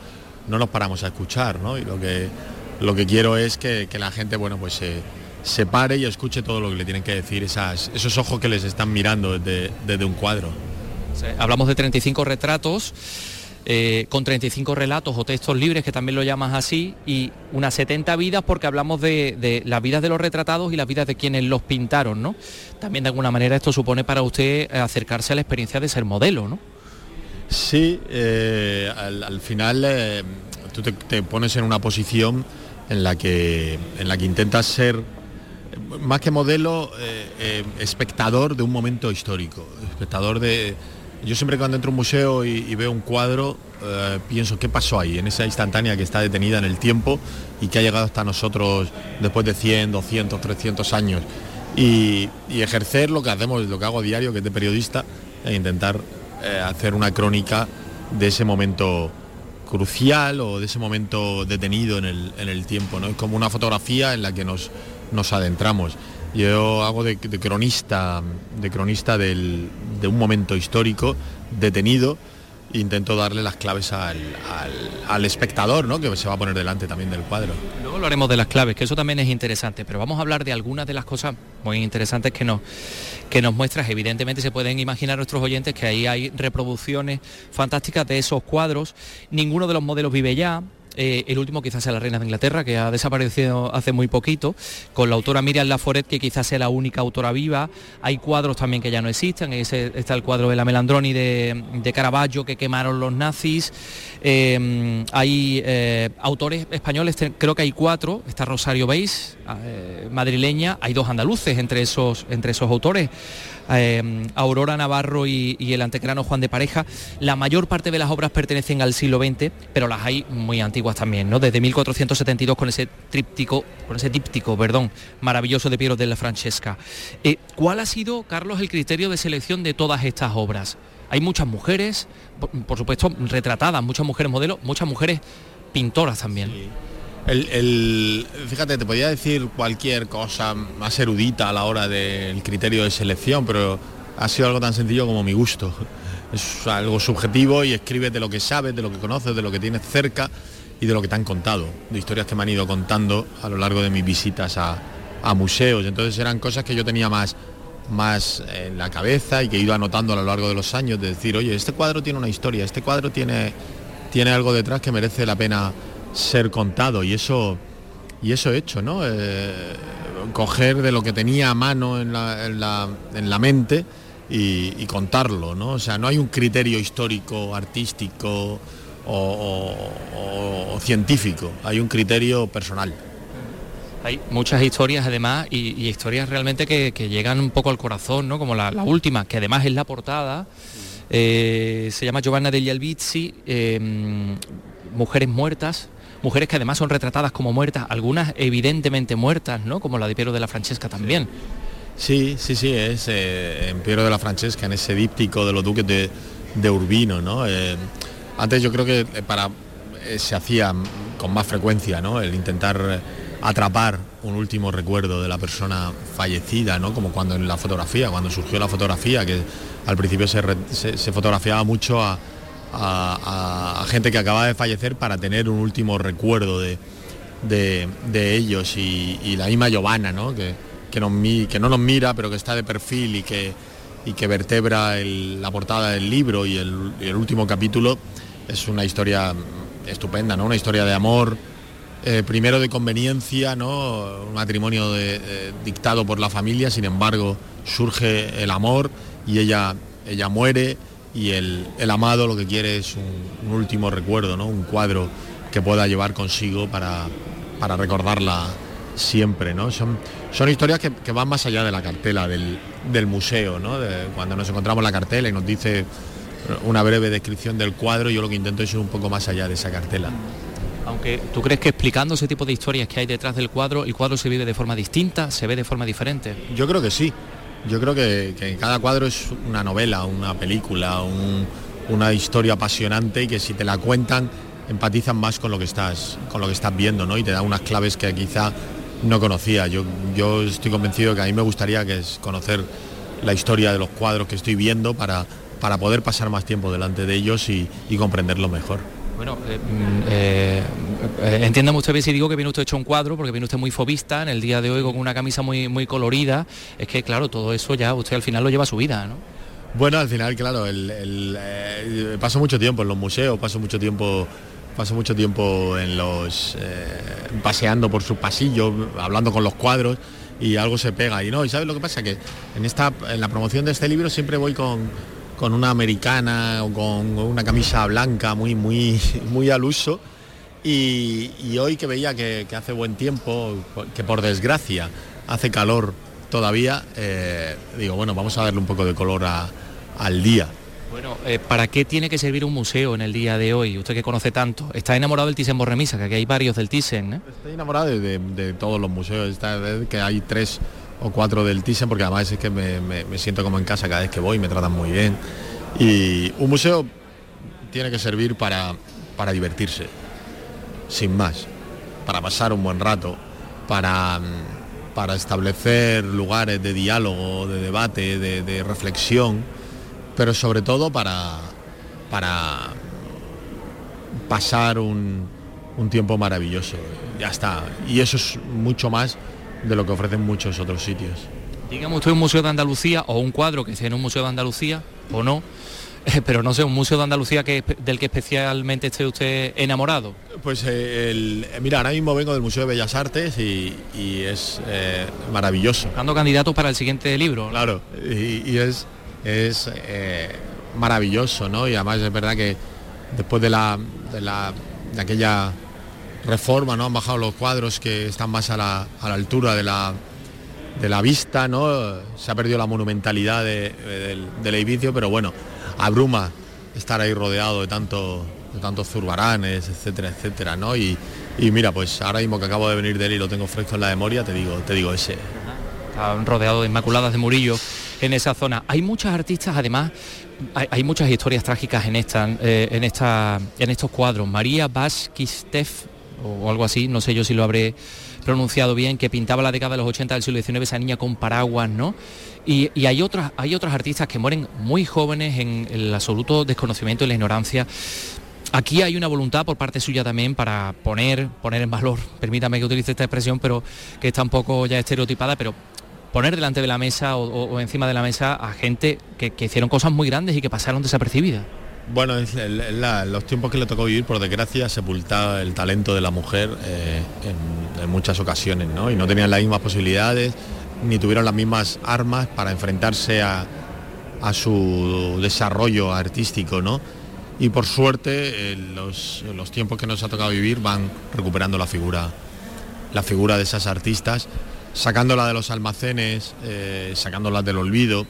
no nos paramos a escuchar. ¿no? Y lo que, lo que quiero es que, la gente bueno, pues, se, pare y escuche todo lo que le tienen que decir esas, esos ojos que les están mirando desde, desde un cuadro. hablamos de 35 retratos. Eh, con 35 relatos o textos libres, que también lo llamas así, y unas 70 vidas porque hablamos de, las vidas de los retratados y las vidas de quienes los pintaron, ¿no? También de alguna manera esto supone para usted acercarse a la experiencia de ser modelo, ¿no? Sí, eh, al, final eh, tú te, pones en una posición en la que, en la que intentas ser más que modelo, espectador de un momento histórico, espectador de, yo siempre cuando entro a un museo y, veo un cuadro, eh, pienso qué pasó ahí, en esa instantánea que está detenida en el tiempo y que ha llegado hasta nosotros después de 100, 200, 300 años. Y, ejercer lo que hacemos, lo que hago a diario, que es de periodista, e intentar eh, hacer una crónica de ese momento crucial o de ese momento detenido en el, tiempo. ¿no? Es como una fotografía en la que nos, nos adentramos. Yo hago de, cronista, de cronista de un momento histórico detenido intento darle las claves al, espectador, ¿no? que se va a poner delante también del cuadro. Luego lo haremos de las claves, que eso también es interesante, pero vamos a hablar de algunas de las cosas muy interesantes que nos, que nos muestras. Evidentemente se pueden imaginar nuestros oyentes que ahí hay reproducciones fantásticas de esos cuadros. Ninguno de los modelos vive ya, eh, el último quizás sea La Reina de Inglaterra, que ha desaparecido hace muy poquito, con la autora Miriam Laforet, que quizás sea la única autora viva. Hay cuadros también que ya no existen, está el cuadro de la Melandroni de, de Caravaggio que quemaron los nazis. Eh, hay eh, autores españoles, creo que hay cuatro, está Rosario Beis, madrileña, hay dos andaluces entre esos, entre esos autores. Eh, Aurora Navarro y, el antecrano Juan de Pareja. La mayor parte de las obras pertenecen al siglo XX, pero las hay muy antiguas también, ¿no? Desde 1472 con ese tríptico, con ese díptico, perdón, maravilloso de Piero de la Francesca. Eh, ¿Cuál ha sido, Carlos, el criterio de selección de todas estas obras? Hay muchas mujeres, por, supuesto, retratadas, muchas mujeres modelos, muchas mujeres pintoras también. El, fíjate, te podía decir cualquier cosa más erudita a la hora del criterio de selección, pero ha sido algo tan sencillo como mi gusto. Es algo subjetivo y escribes de lo que sabes, de lo que conoces, de lo que tienes cerca y de lo que te han contado, de historias que me han ido contando a lo largo de mis visitas a, museos. Entonces eran cosas que yo tenía más, más en la cabeza y que he ido anotando a lo largo de los años, de decir, oye, este cuadro tiene una historia, este cuadro tiene, tiene algo detrás que merece la pena ser contado y eso y eso he hecho, ¿no? Eh, coger de lo que tenía a mano en la, mente y, contarlo, ¿no? O sea, no hay un criterio histórico, artístico o, científico, hay un criterio personal. Hay muchas historias además y, historias realmente que, llegan un poco al corazón, ¿no? Como la, última, que además es la portada. Eh, se llama Giovanna degli Albizzi, eh, Mujeres Muertas, mujeres que además son retratadas como muertas, algunas evidentemente muertas, ¿no? Como la de Piero de la Francesca también. Sí, sí, sí, es eh, en Piero de la Francesca, en ese díptico de los duques de, Urbino, ¿no? Eh, antes yo creo que eh, para se hacía con más frecuencia, ¿no? El intentar atrapar un último recuerdo de la persona fallecida, ¿no? Como cuando en la fotografía, cuando surgió la fotografía, que al principio se fotografiaba mucho a, a, gente que acaba de fallecer para tener un último recuerdo de, de, ellos y, la misma Giovanna, ¿no? Que, que, no nos mira pero que está de perfil y que, y que vertebra la portada del libro y el, último capítulo es una historia estupenda, ¿no? una historia de amor, eh, primero de conveniencia, ¿no? un matrimonio dictado por la familia, sin embargo surge el amor y ella, ella muere y el, amado lo que quiere es un, último recuerdo, ¿no? un cuadro que pueda llevar consigo para, para recordarla siempre. ¿no? Son, son historias que, van más allá de la cartela del, museo. ¿no? cuando nos encontramos la cartela y nos dice una breve descripción del cuadro, yo lo que intento es ir un poco más allá de esa cartela. Aunque tú crees que explicando ese tipo de historias que hay detrás del cuadro, el cuadro se vive de forma distinta, se ve de forma diferente. Yo creo que sí. Yo creo que, cada cuadro es una novela, una película, una historia apasionante y que si te la cuentan empatizan más con lo que estás, con lo que estás viendo, ¿no? Y te da unas claves que quizá no conocía. Yo, estoy convencido que a mí me gustaría que es conocer la historia de los cuadros que estoy viendo para, para poder pasar más tiempo delante de ellos y comprenderlo mejor. Bueno, eh, mm, eh, eh, si digo que viene usted hecho un cuadro, porque viene usted muy fobista en el día de hoy con una camisa muy, muy colorida. Es que, claro, todo eso ya usted al final lo lleva a su vida, ¿no? Bueno, al final, claro, el, paso mucho tiempo en los museos, paso mucho tiempo paso mucho tiempo en los paseando por sus pasillos, hablando con los cuadros y algo se pega y no, y sabes lo que pasa que en esta en la promoción de este libro siempre voy con con una americana o con una camisa blanca muy, muy, *laughs* muy al uso. Y, hoy que veía que, hace buen tiempo, que por desgracia hace calor todavía, eh, digo, bueno, vamos a darle un poco de color al día. Bueno, eh, ¿para qué tiene que servir un museo en el día de hoy? Usted que conoce tanto. Está enamorado del Thyssen-Bornemisza, que aquí hay varios del Thyssen, ¿eh? Estoy enamorado de, de todos los museos. Esta vez que hay tres o cuatro del Thyssen, porque además es que me, siento como en casa cada vez que voy, me tratan muy bien. Y un museo tiene que servir para, para divertirse, sin más, para pasar un buen rato, para, para establecer lugares de diálogo, de debate, de, de reflexión, pero sobre todo para, para pasar un, un tiempo maravilloso. Ya está. Y eso es mucho más de lo que ofrecen muchos otros sitios. Dígame usted un museo de Andalucía o un cuadro que esté en un museo de Andalucía o no, *laughs* pero no sé, un museo de Andalucía que, del que especialmente esté usted enamorado. Pues eh, el- eh, mira, ahora mismo vengo del Museo de Bellas Artes y, y es eh, maravilloso. Buscando candidatos para el siguiente libro. Claro, y, y es, es eh, maravilloso, ¿no? Y además es verdad que después de la, de la de aquella reforma, ¿no? Han bajado los cuadros que están más a la, a la altura de la, de la vista, ¿no? Se ha perdido la monumentalidad de- del, del edificio, pero bueno, abruma estar ahí rodeado de tanto de tantos zurbaranes, etcétera, etcétera, ¿no? Y, y mira, pues ahora mismo que acabo de venir de él y lo tengo fresco en la memoria, te digo, te digo ese. Está rodeado de Inmaculadas de Murillo en esa zona. Hay muchas artistas, además, hay, hay muchas historias trágicas en esta, eh, en esta, en estos cuadros. María Baskistef o algo así, no sé yo si lo habré pronunciado bien, que pintaba la década de los 80 del siglo XIX, esa niña con paraguas, ¿no? Y, y hay otras, hay otros artistas que mueren muy jóvenes en el absoluto desconocimiento y la ignorancia. Aquí hay una voluntad por parte suya también para poner, poner en valor, permítame que utilice esta expresión, pero que está un poco ya estereotipada, pero poner delante de la mesa o, encima de la mesa a gente que, que hicieron cosas muy grandes y que pasaron desapercibidas. Bueno, es los tiempos que le tocó vivir, por desgracia, sepultaba el talento de la mujer eh, en, muchas ocasiones, ¿no? Y no tenían las mismas posibilidades, ni tuvieron las mismas armas para enfrentarse a, su desarrollo artístico, ¿no? Y por suerte, eh, los, los tiempos que nos ha tocado vivir van recuperando la figura, la figura de esas artistas, sacándola de los almacenes, eh, sacándolas del olvido.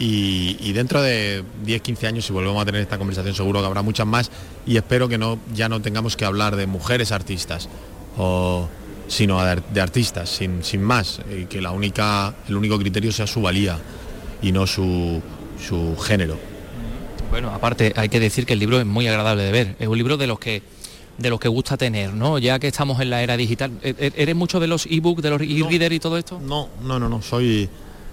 Y, y dentro de 10, 15 años, si volvemos a tener esta conversación, seguro que habrá muchas más. Y espero que no, ya no tengamos que hablar de mujeres artistas, o, sino de, ar- de artistas, sin, sin más. Y que la única, el único criterio sea su valía y no su, su género. Bueno, aparte hay que decir que el libro es muy agradable de ver. Es un libro de los que de los que gusta tener, ¿no? Ya que estamos en la era digital. ¿E- e- ¿Eres mucho de los ebook, de los e-reader y todo esto? No, no, no, no. Soy,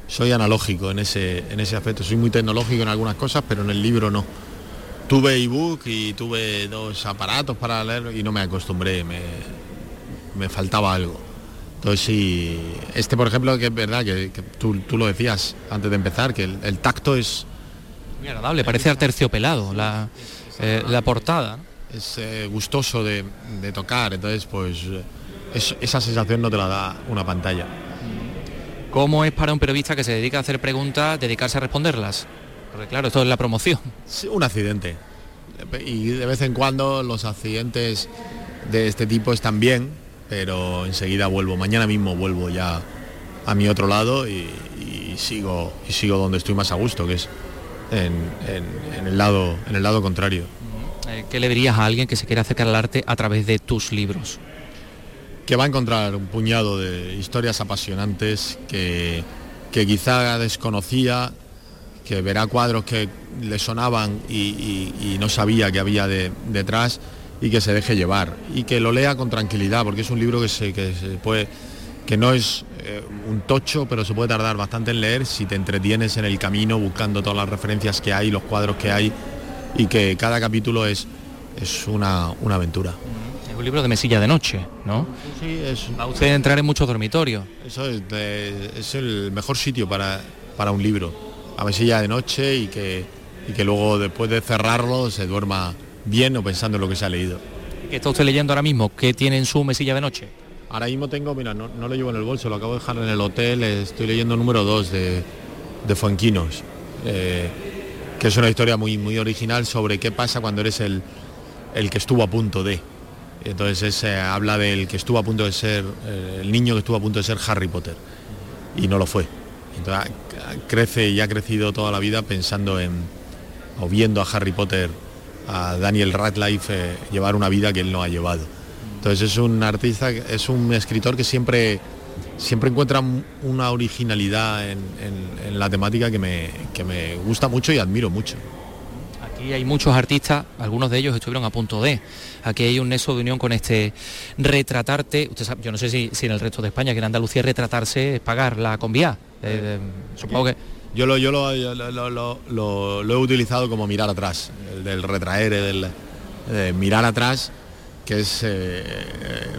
soy analógico en ese, en ese aspecto. Soy muy tecnológico en algunas cosas, pero en el libro no. Tuve ebook y tuve dos aparatos para leer y no me acostumbré, me, me faltaba algo. Entonces sí, este por ejemplo, que es verdad que, que tú, tú lo decías antes de empezar, que el, el tacto es... Muy agradable, parece terciopelado la, eh, la portada. Es eh, gustoso de, de tocar, entonces pues eh, es- esa sensación no te la da una pantalla. ¿Cómo es para un periodista que se dedica a hacer preguntas, dedicarse a responderlas? Porque claro, esto es la promoción. Sí, un accidente. Y de vez en cuando los accidentes de este tipo están bien, pero enseguida vuelvo. Mañana mismo vuelvo ya a mi otro lado y, y sigo y sigo donde estoy más a gusto, que es en, en- en el lado en el lado contrario. Eh, ¿Qué le dirías a alguien que se quiere acercar al arte a través de tus libros? Que va a encontrar un puñado de historias apasionantes que, que quizá desconocía, que verá cuadros que le sonaban y, no sabía que había de- detrás y que se deje llevar y que lo lea con tranquilidad porque es un libro que se, que se puede que no es eh, un tocho pero se puede tardar bastante en leer si te entretienes en el camino buscando todas las referencias que hay los cuadros que hay y que cada capítulo es es una, una aventura un libro de mesilla de noche, ¿no? Sí, es... Va usted a entrar en muchos dormitorios. Eso es, de- es el mejor sitio para, para un libro. A mesilla de noche y que, y que luego después de cerrarlo se duerma bien o pensando en lo que se ha leído. ¿Qué está usted leyendo ahora mismo? ¿Qué tiene en su mesilla de noche? Ahora mismo tengo, mira, no, no lo llevo en el bolso, lo acabo de dejar en el hotel, estoy leyendo número 2 de, de Fuenquinos, eh, que es una historia muy, muy original sobre qué pasa cuando eres el, el que estuvo a punto de. Entonces ese habla del que estuvo a punto de ser, eh, el niño que estuvo a punto de ser Harry Potter y no lo fue. Entonces crece y ha crecido toda la vida pensando en, o viendo a Harry Potter, a Daniel Radcliffe eh, llevar una vida que él no ha llevado. Entonces es un artista, es un escritor que siempre, siempre encuentra una originalidad en, la temática que me, que me gusta mucho y admiro mucho. Aquí hay muchos artistas, algunos de ellos estuvieron a punto de. Aquí hay un nexo de unión con este retratarte. Usted sabe, yo no sé si, en el resto de España, que en Andalucía retratarse es pagar la convía. Eh, supongo que. Yo lo, yo lo, lo, he utilizado como mirar atrás, el del retraer, el del mirar atrás, que es eh,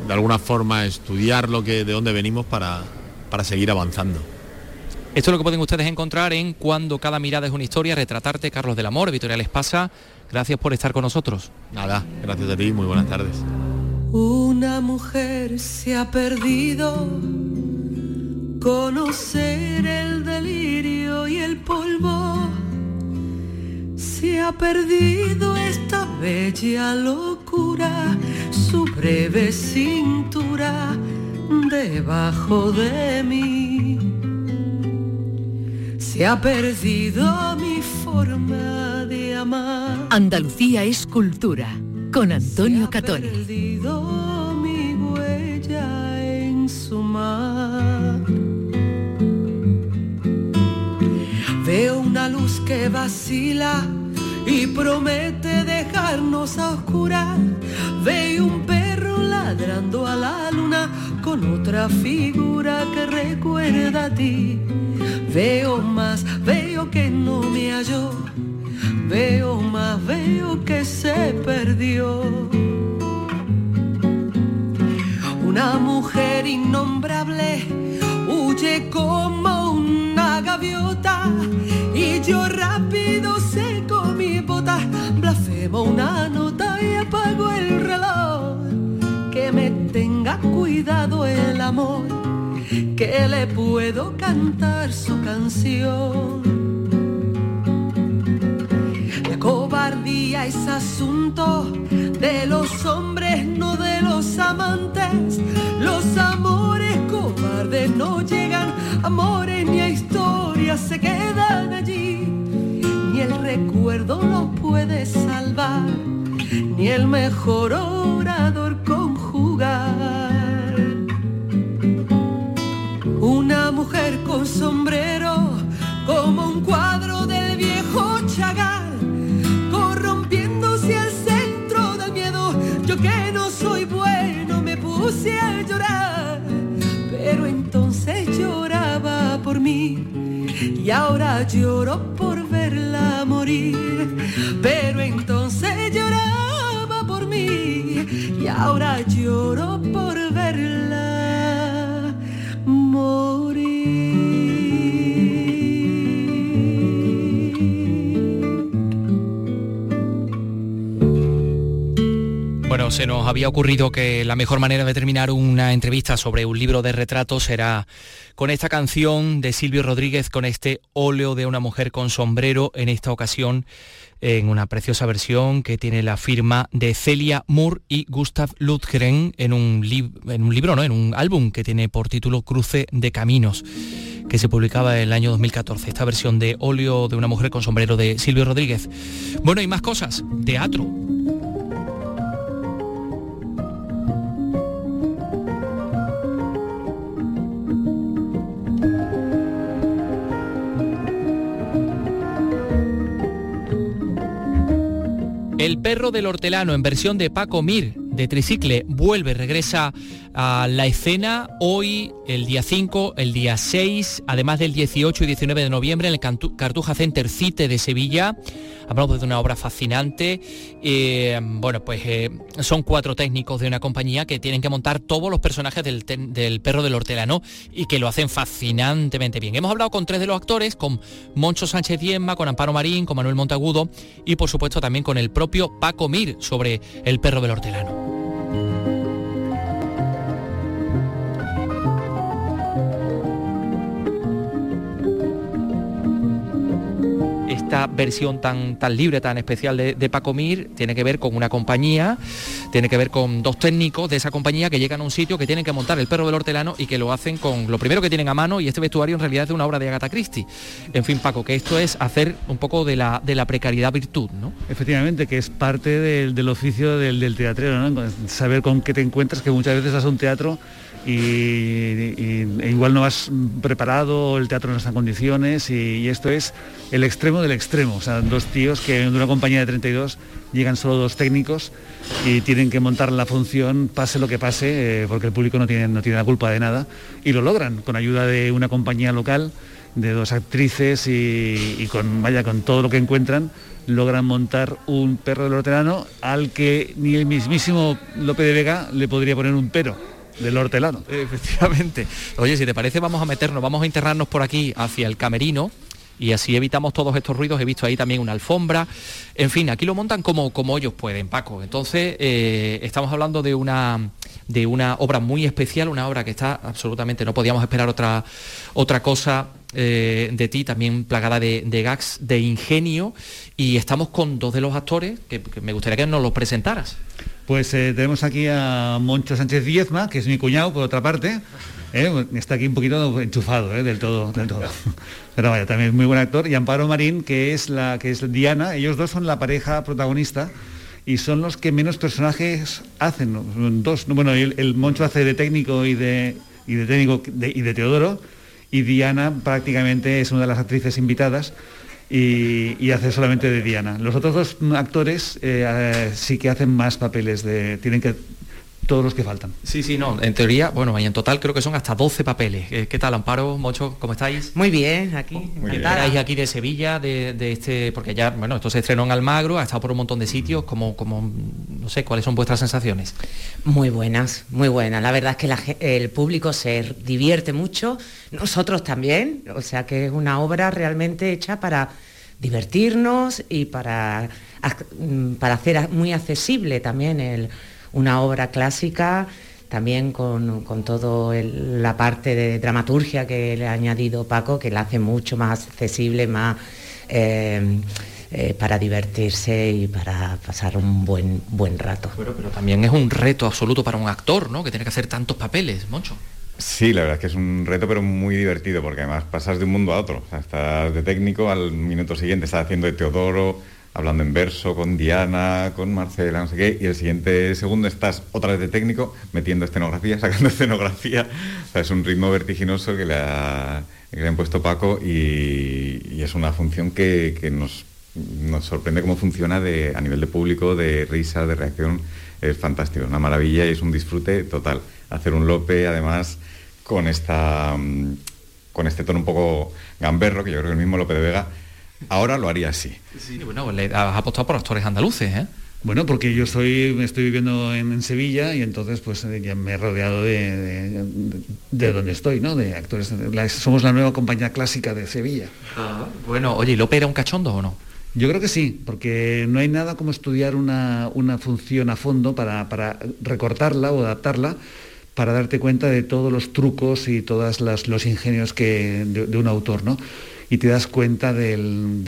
de alguna forma estudiar lo que, de dónde venimos para, para seguir avanzando. Esto es lo que pueden ustedes encontrar en Cuando cada mirada es una historia, Retratarte, Carlos del Amor, Editorial Espasa. Gracias por estar con nosotros. Nada, gracias a ti, muy buenas tardes. Una mujer se ha perdido, conocer el delirio y el polvo. Se ha perdido esta bella locura, su breve cintura debajo de mí se ha perdido mi forma de amar. Andalucía es cultura, con Antonio Catón. Se ha perdido mi huella en su mar. Veo una luz que vacila y promete dejarnos a oscurar. Veo un perro ladrando a la luna con otra figura que recuerda a ti Veo más, veo que no me halló. Veo más, veo que se perdió. Una mujer innombrable huye como una gaviota y yo rápido seco mi bota, blasfemo una nota y apago el reloj. Que me tenga cuidado el amor que le puedo cantar su canción. La cobardía es asunto de los hombres, no de los amantes. Los amores cobardes no llegan, amores ni a historias se quedan allí. Ni el recuerdo los puede salvar, ni el mejor orador mujer con sombrero, como un cuadro del viejo chagal, corrompiéndose al centro del miedo. Yo que no soy bueno me puse a llorar, pero entonces lloraba por mí y ahora lloro por verla morir. Pero entonces lloraba por mí y ahora lloro por verla se nos había ocurrido que la mejor manera de terminar una entrevista sobre un libro de retratos era con esta canción de Silvio Rodríguez, con este óleo de una mujer con sombrero, en esta ocasión en una preciosa versión que tiene la firma de Celia Moore y Gustav Lundgren en un, libro, ¿no? en un álbum que tiene por título Cruce de Caminos que se publicaba en el año 2014, esta versión de óleo de una mujer con sombrero de Silvio Rodríguez. Bueno, y más cosas, teatro. El perro del hortelano en versión de Paco Mir de Tricicle vuelve, regresa a la escena hoy, el día 5, el día 6, además del 18 y 19 de noviembre en el Cartuja Center Cite de Sevilla. Hablamos de una obra fascinante. Eh, bueno, pues eh, son cuatro técnicos de una compañía que tienen que montar todos los personajes del, del perro del hortelano y que lo hacen fascinantemente bien. Hemos hablado con tres de los actores, con Moncho Sánchez Diezma, con Amparo Marín, con Manuel Montagudo y por supuesto también con el propio Paco Mir sobre el perro del hortelano. Esta versión tan, tan libre, tan especial de, de Paco Mir, tiene que ver con una compañía, tiene que ver con dos técnicos de esa compañía que llegan a un sitio que tienen que montar el perro del hortelano y que lo hacen con lo primero que tienen a mano y este vestuario en realidad es una obra de Agatha Christie. En fin, Paco, que esto es hacer un poco de la, de la precariedad virtud, ¿no? Efectivamente, que es parte del, del oficio del, del teatrero, ¿no? Saber con qué te encuentras, que muchas veces a un teatro y, e igual no vas preparado, el teatro no está en condiciones y, esto es el extremo del extremo. O sea, dos tíos que de una compañía de 32 llegan solo dos técnicos y tienen que montar la función pase lo que pase, eh, porque el público no tiene, no tiene la culpa de nada y lo logran con ayuda de una compañía local de dos actrices y, y con vaya con todo lo que encuentran logran montar un perro del hortelano al que ni el mismísimo Lope de Vega le podría poner un pero del hortelano. *laughs* Efectivamente. Oye, si te parece, vamos a meternos, vamos a internarnos por aquí hacia el camerino y así evitamos todos estos ruidos. He visto ahí también una alfombra. En fin, aquí lo montan como, como ellos pueden, Paco. Entonces, eh, estamos hablando de una de una obra muy especial, una obra que está absolutamente, no podíamos esperar otra, otra cosa eh, de ti, también plagada de, gags, de ingenio, y estamos con dos de los actores que, que me gustaría que nos los presentaras. Pues eh, tenemos aquí a Moncho Sánchez Diezma, que es mi cuñado, por otra parte. ¿eh? Está aquí un poquito enchufado, ¿eh? del todo. *laughs* Pero vaya, también es muy buen actor. Y Amparo Marín, que es la que es Diana. Ellos dos son la pareja protagonista y son los que menos personajes hacen. Dos, ¿no? bueno, el, Moncho hace de técnico y de, y de técnico y de Teodoro. Y Diana prácticamente es una de las actrices invitadas y, hace solamente de Diana. Los otros dos actores eh, eh, sí que hacen más papeles de. tienen que. Todos los que faltan. Sí, sí, no, en teoría, bueno, y en total creo que son hasta 12 papeles. Eh, ¿Qué tal, Amparo, Mocho, cómo estáis? Muy bien, aquí. ¿Qué bien. tal? aquí de Sevilla, de, de este, porque ya, bueno, esto se estrenó en Almagro, ha estado por un montón de sitios, como, como, no sé, ¿cuáles son vuestras sensaciones? Muy buenas, muy buenas. La verdad es que la el público se divierte mucho, nosotros también, o sea que es una obra realmente hecha para divertirnos y para, mm, para hacer muy accesible también el- una obra clásica, también con, con toda la parte de dramaturgia que le ha añadido Paco, que la hace mucho más accesible, más... eh, eh, para divertirse y para pasar un buen buen rato. Bueno, pero también es un reto absoluto para un actor, ¿no? Que tiene que hacer tantos papeles, Moncho. Sí, la verdad es que es un reto, pero muy divertido, porque además pasas de un mundo a otro. O sea, estás de técnico al minuto siguiente, estás haciendo de Teodoro, hablando en verso con Diana, con Marcela, no sé qué, y el siguiente segundo estás otra vez de técnico, metiendo escenografía, *laughs* sacando escenografía. O sea, es un ritmo vertiginoso que le, ha, que le han puesto Paco y, es una función que, nos, sorprende cómo funciona a nivel de público, de risa, de reacción. Es fantástico, una maravilla y es un disfrute total. Hacer un Lope, además, con esta mm, con este tono un poco gamberro, que yo creo que el mismo Lope de Vega ahora lo haría así. Sí, bueno, le has apostado por actores andaluces, ¿eh? Bueno, porque yo soy, estoy viviendo en, en Sevilla y entonces pues eh, ya me he rodeado de, de, de donde estoy, ¿no? De actores. La- somos la nueva compañía clásica de Sevilla. Bueno, oye, ¿y Lope era un cachondo o no? Yo creo que sí, porque no hay nada como estudiar una, una función a fondo para, para recortarla o adaptarla para darte cuenta de todos los trucos y todos los ingenios que, de, de un autor, ¿no? Y te das cuenta de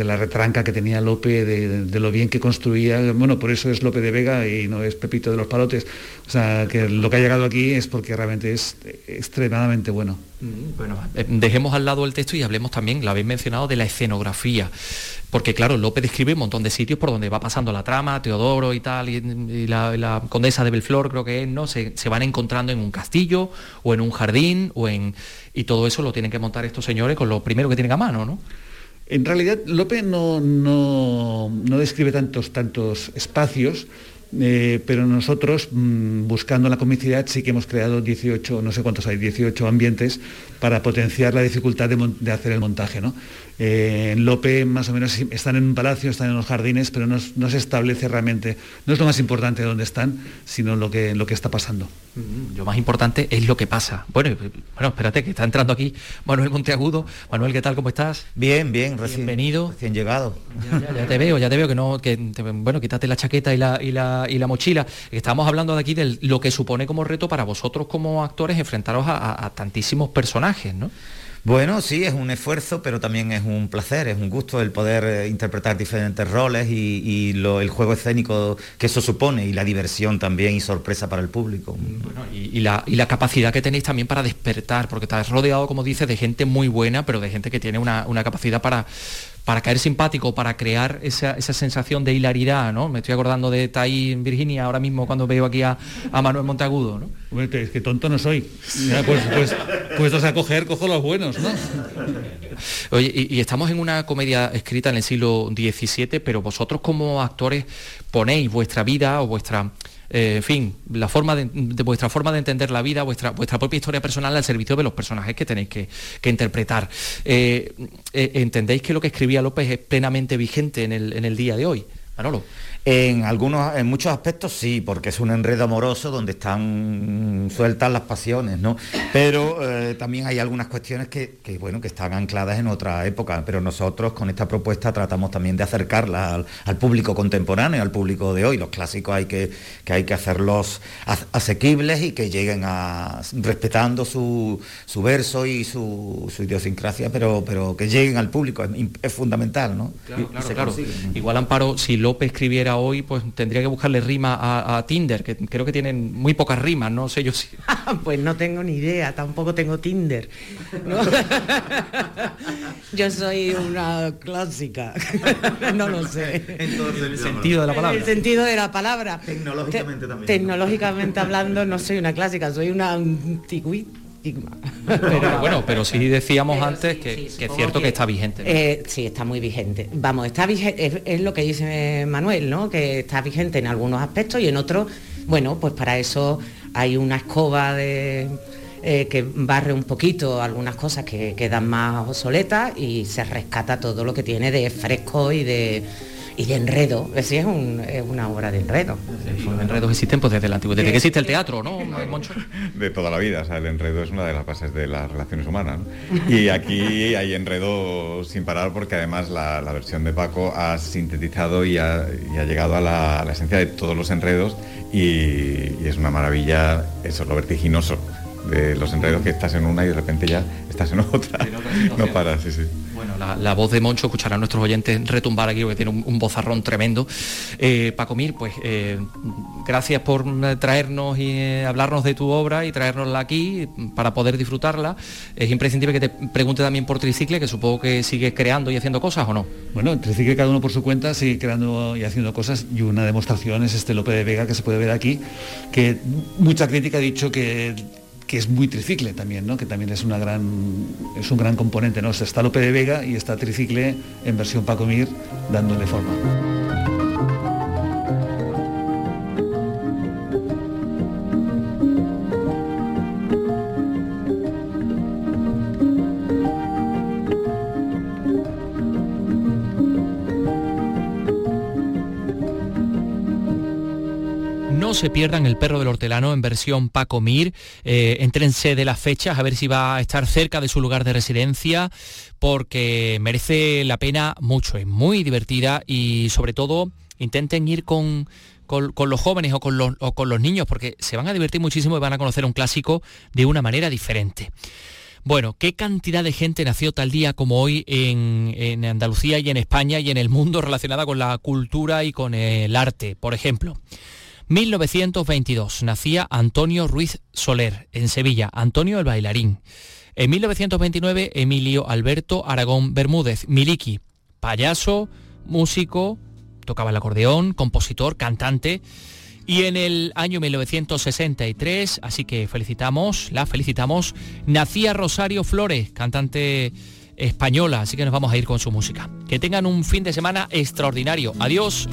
la retranca que tenía Lope, de, de lo bien que construía. Bueno, por eso es Lope de Vega y no es Pepito de los Palotes. O sea, que lo que ha llegado aquí es porque realmente es extremadamente bueno. Mm, Bueno, eh, dejemos al lado el texto y hablemos también, lo habéis mencionado, de la escenografía. Porque claro, López describe un montón de sitios por donde va pasando la trama, Teodoro y tal, y, la, condesa de Belflor creo que es, ¿no? Se, se van encontrando en un castillo o en un jardín o en. Y todo eso lo tienen que montar estos señores con lo primero que tienen a mano, ¿no? En realidad, Lope no, no- no describe tantos, tantos espacios, eh, pero nosotros, mm, buscando la comicidad, sí que hemos creado 18, no sé cuántos hay, 18 ambientes para potenciar la dificultad de, de hacer el montaje. ¿no? Eh, en Lope, más o menos, están en un palacio, están en los jardines, pero no, se establece realmente, no es lo más importante de dónde están, sino lo que, lo que está pasando. Mm, Lo más importante es lo que pasa. Bueno, bueno, espérate, que está entrando aquí Manuel Monteagudo. Manuel, ¿qué tal? ¿Cómo estás? Bien, bien, recién, Bienvenido. recién llegado. Ya, ya te veo, ya te veo que no, que te- bueno, quítate la chaqueta y la, y la, y la mochila. Estamos hablando de aquí de lo que supone como reto para vosotros como actores enfrentaros a, a- a tantísimos personajes, ¿no? Bueno, sí, es un esfuerzo, pero también es un placer, es un gusto el poder eh, interpretar diferentes roles y, el juego escénico que eso supone y la diversión también y sorpresa para el público. y, la, capacidad que tenéis también para despertar, porque estás rodeado, como dices, de gente muy buena, pero de gente que tiene una capacidad para para caer simpático, para crear esa, sensación de hilaridad, ¿no? Me estoy acordando de Tai en Virginia ahora mismo cuando veo aquí a, Manuel Monteagudo, ¿no? es que tonto no soy. pues, pues, pues a coger, cojo los buenos, ¿no? Oye, y, estamos en una comedia escrita en el siglo XVII, pero vosotros como actores ponéis vuestra vida o vuestra eh, en fin, la forma de, vuestra forma de entender la vida, vuestra, vuestra propia historia personal al servicio de los personajes que tenéis que, interpretar. Eh, eh, ¿Entendéis que lo que escribía López es plenamente vigente en el, en el día de hoy? En algunos, en muchos aspectos sí, porque es un enredo amoroso donde están sueltas las pasiones, ¿no? Pero eh, también hay algunas cuestiones que, bueno, que están ancladas en otra época. Pero nosotros con esta propuesta tratamos también de acercarla al, público contemporáneo, al público de hoy. Los clásicos hay que, que hay que hacerlos asequibles y que lleguen a respetando su, verso y su, idiosincrasia, pero, pero que lleguen al público. Es, fundamental, ¿no? Claro, claro, Igual Amparo, si López escribiera hoy, pues tendría que buscarle rima a, Tinder, que creo que tienen muy pocas rimas, no sé yo si... *laughs* pues no tengo ni idea, tampoco tengo Tinder. *laughs* yo soy una clásica, *laughs* no lo sé. En todo el sentido de la palabra. En el sentido de la palabra. Tecnológicamente también. Tecnológicamente hablando no soy una clásica, soy una antigüita *laughs* pero, bueno, pero sí decíamos antes que, es cierto que, está vigente. Eh, sí, está muy vigente. Vamos, está vigente, es, lo que dice Manuel, ¿no? Que está vigente en algunos aspectos y en otros, bueno, pues para eso hay una escoba de, eh, que barre un poquito algunas cosas que quedan más obsoletas y se rescata todo lo que tiene de fresco y de y de enredo. Es, es, una obra de enredo. los enredos existen pues desde el antiguo, desde que existe el teatro, ¿no, Moncho? De toda la vida, o sea, el enredo es una de las bases de las relaciones humanas. Y aquí hay enredo sin parar porque además la, versión de Paco ha sintetizado y ha, llegado a la, esencia de todos los enredos y, y es una maravilla, eso es lo vertiginoso de los enredos que estás en una y de repente ya estás en otra. no paras, sí, sí. Bueno, la, voz de Moncho escucharán nuestros oyentes retumbar aquí porque tiene un, bozarrón tremendo. Eh, Paco Mir, pues eh, gracias por traernos y eh, hablarnos de tu obra y traernosla aquí para poder disfrutarla. Es imprescindible que te pregunte también por Tricicle, que supongo que sigues creando y haciendo cosas o no. Bueno, Tricicle cada uno por su cuenta sigue creando y haciendo cosas y una demostración es este Lope de Vega que se puede ver aquí, que mucha crítica ha dicho que que es muy tricicle también, ¿no? que también es, una gran, es un gran componente. ¿no? está Lope de Vega y está tricicle en versión Paco Mir dándole forma. Se pierdan El perro del hortelano en versión Paco Mir. Eh, entrense de las fechas a ver si va a estar cerca de su lugar de residencia porque merece la pena mucho. Es muy divertida y sobre todo intenten ir con, con, los jóvenes o con los, con los niños porque se van a divertir muchísimo y van a conocer un clásico de una manera diferente. Bueno, ¿qué cantidad de gente nació tal día como hoy en, en, Andalucía y en España y en el mundo *laughs* relacionada con la cultura y con el arte? Por ejemplo, 1922 nacía Antonio Ruiz Soler en Sevilla, Antonio el bailarín. En 1929 Emilio Alberto Aragón Bermúdez, Miliki, payaso, músico, tocaba el acordeón, compositor, cantante. Y en el año 1963, así que felicitamos, la felicitamos, nacía Rosario Flores, cantante española, así que nos vamos a ir con su música. Que tengan un fin de semana extraordinario. Adiós.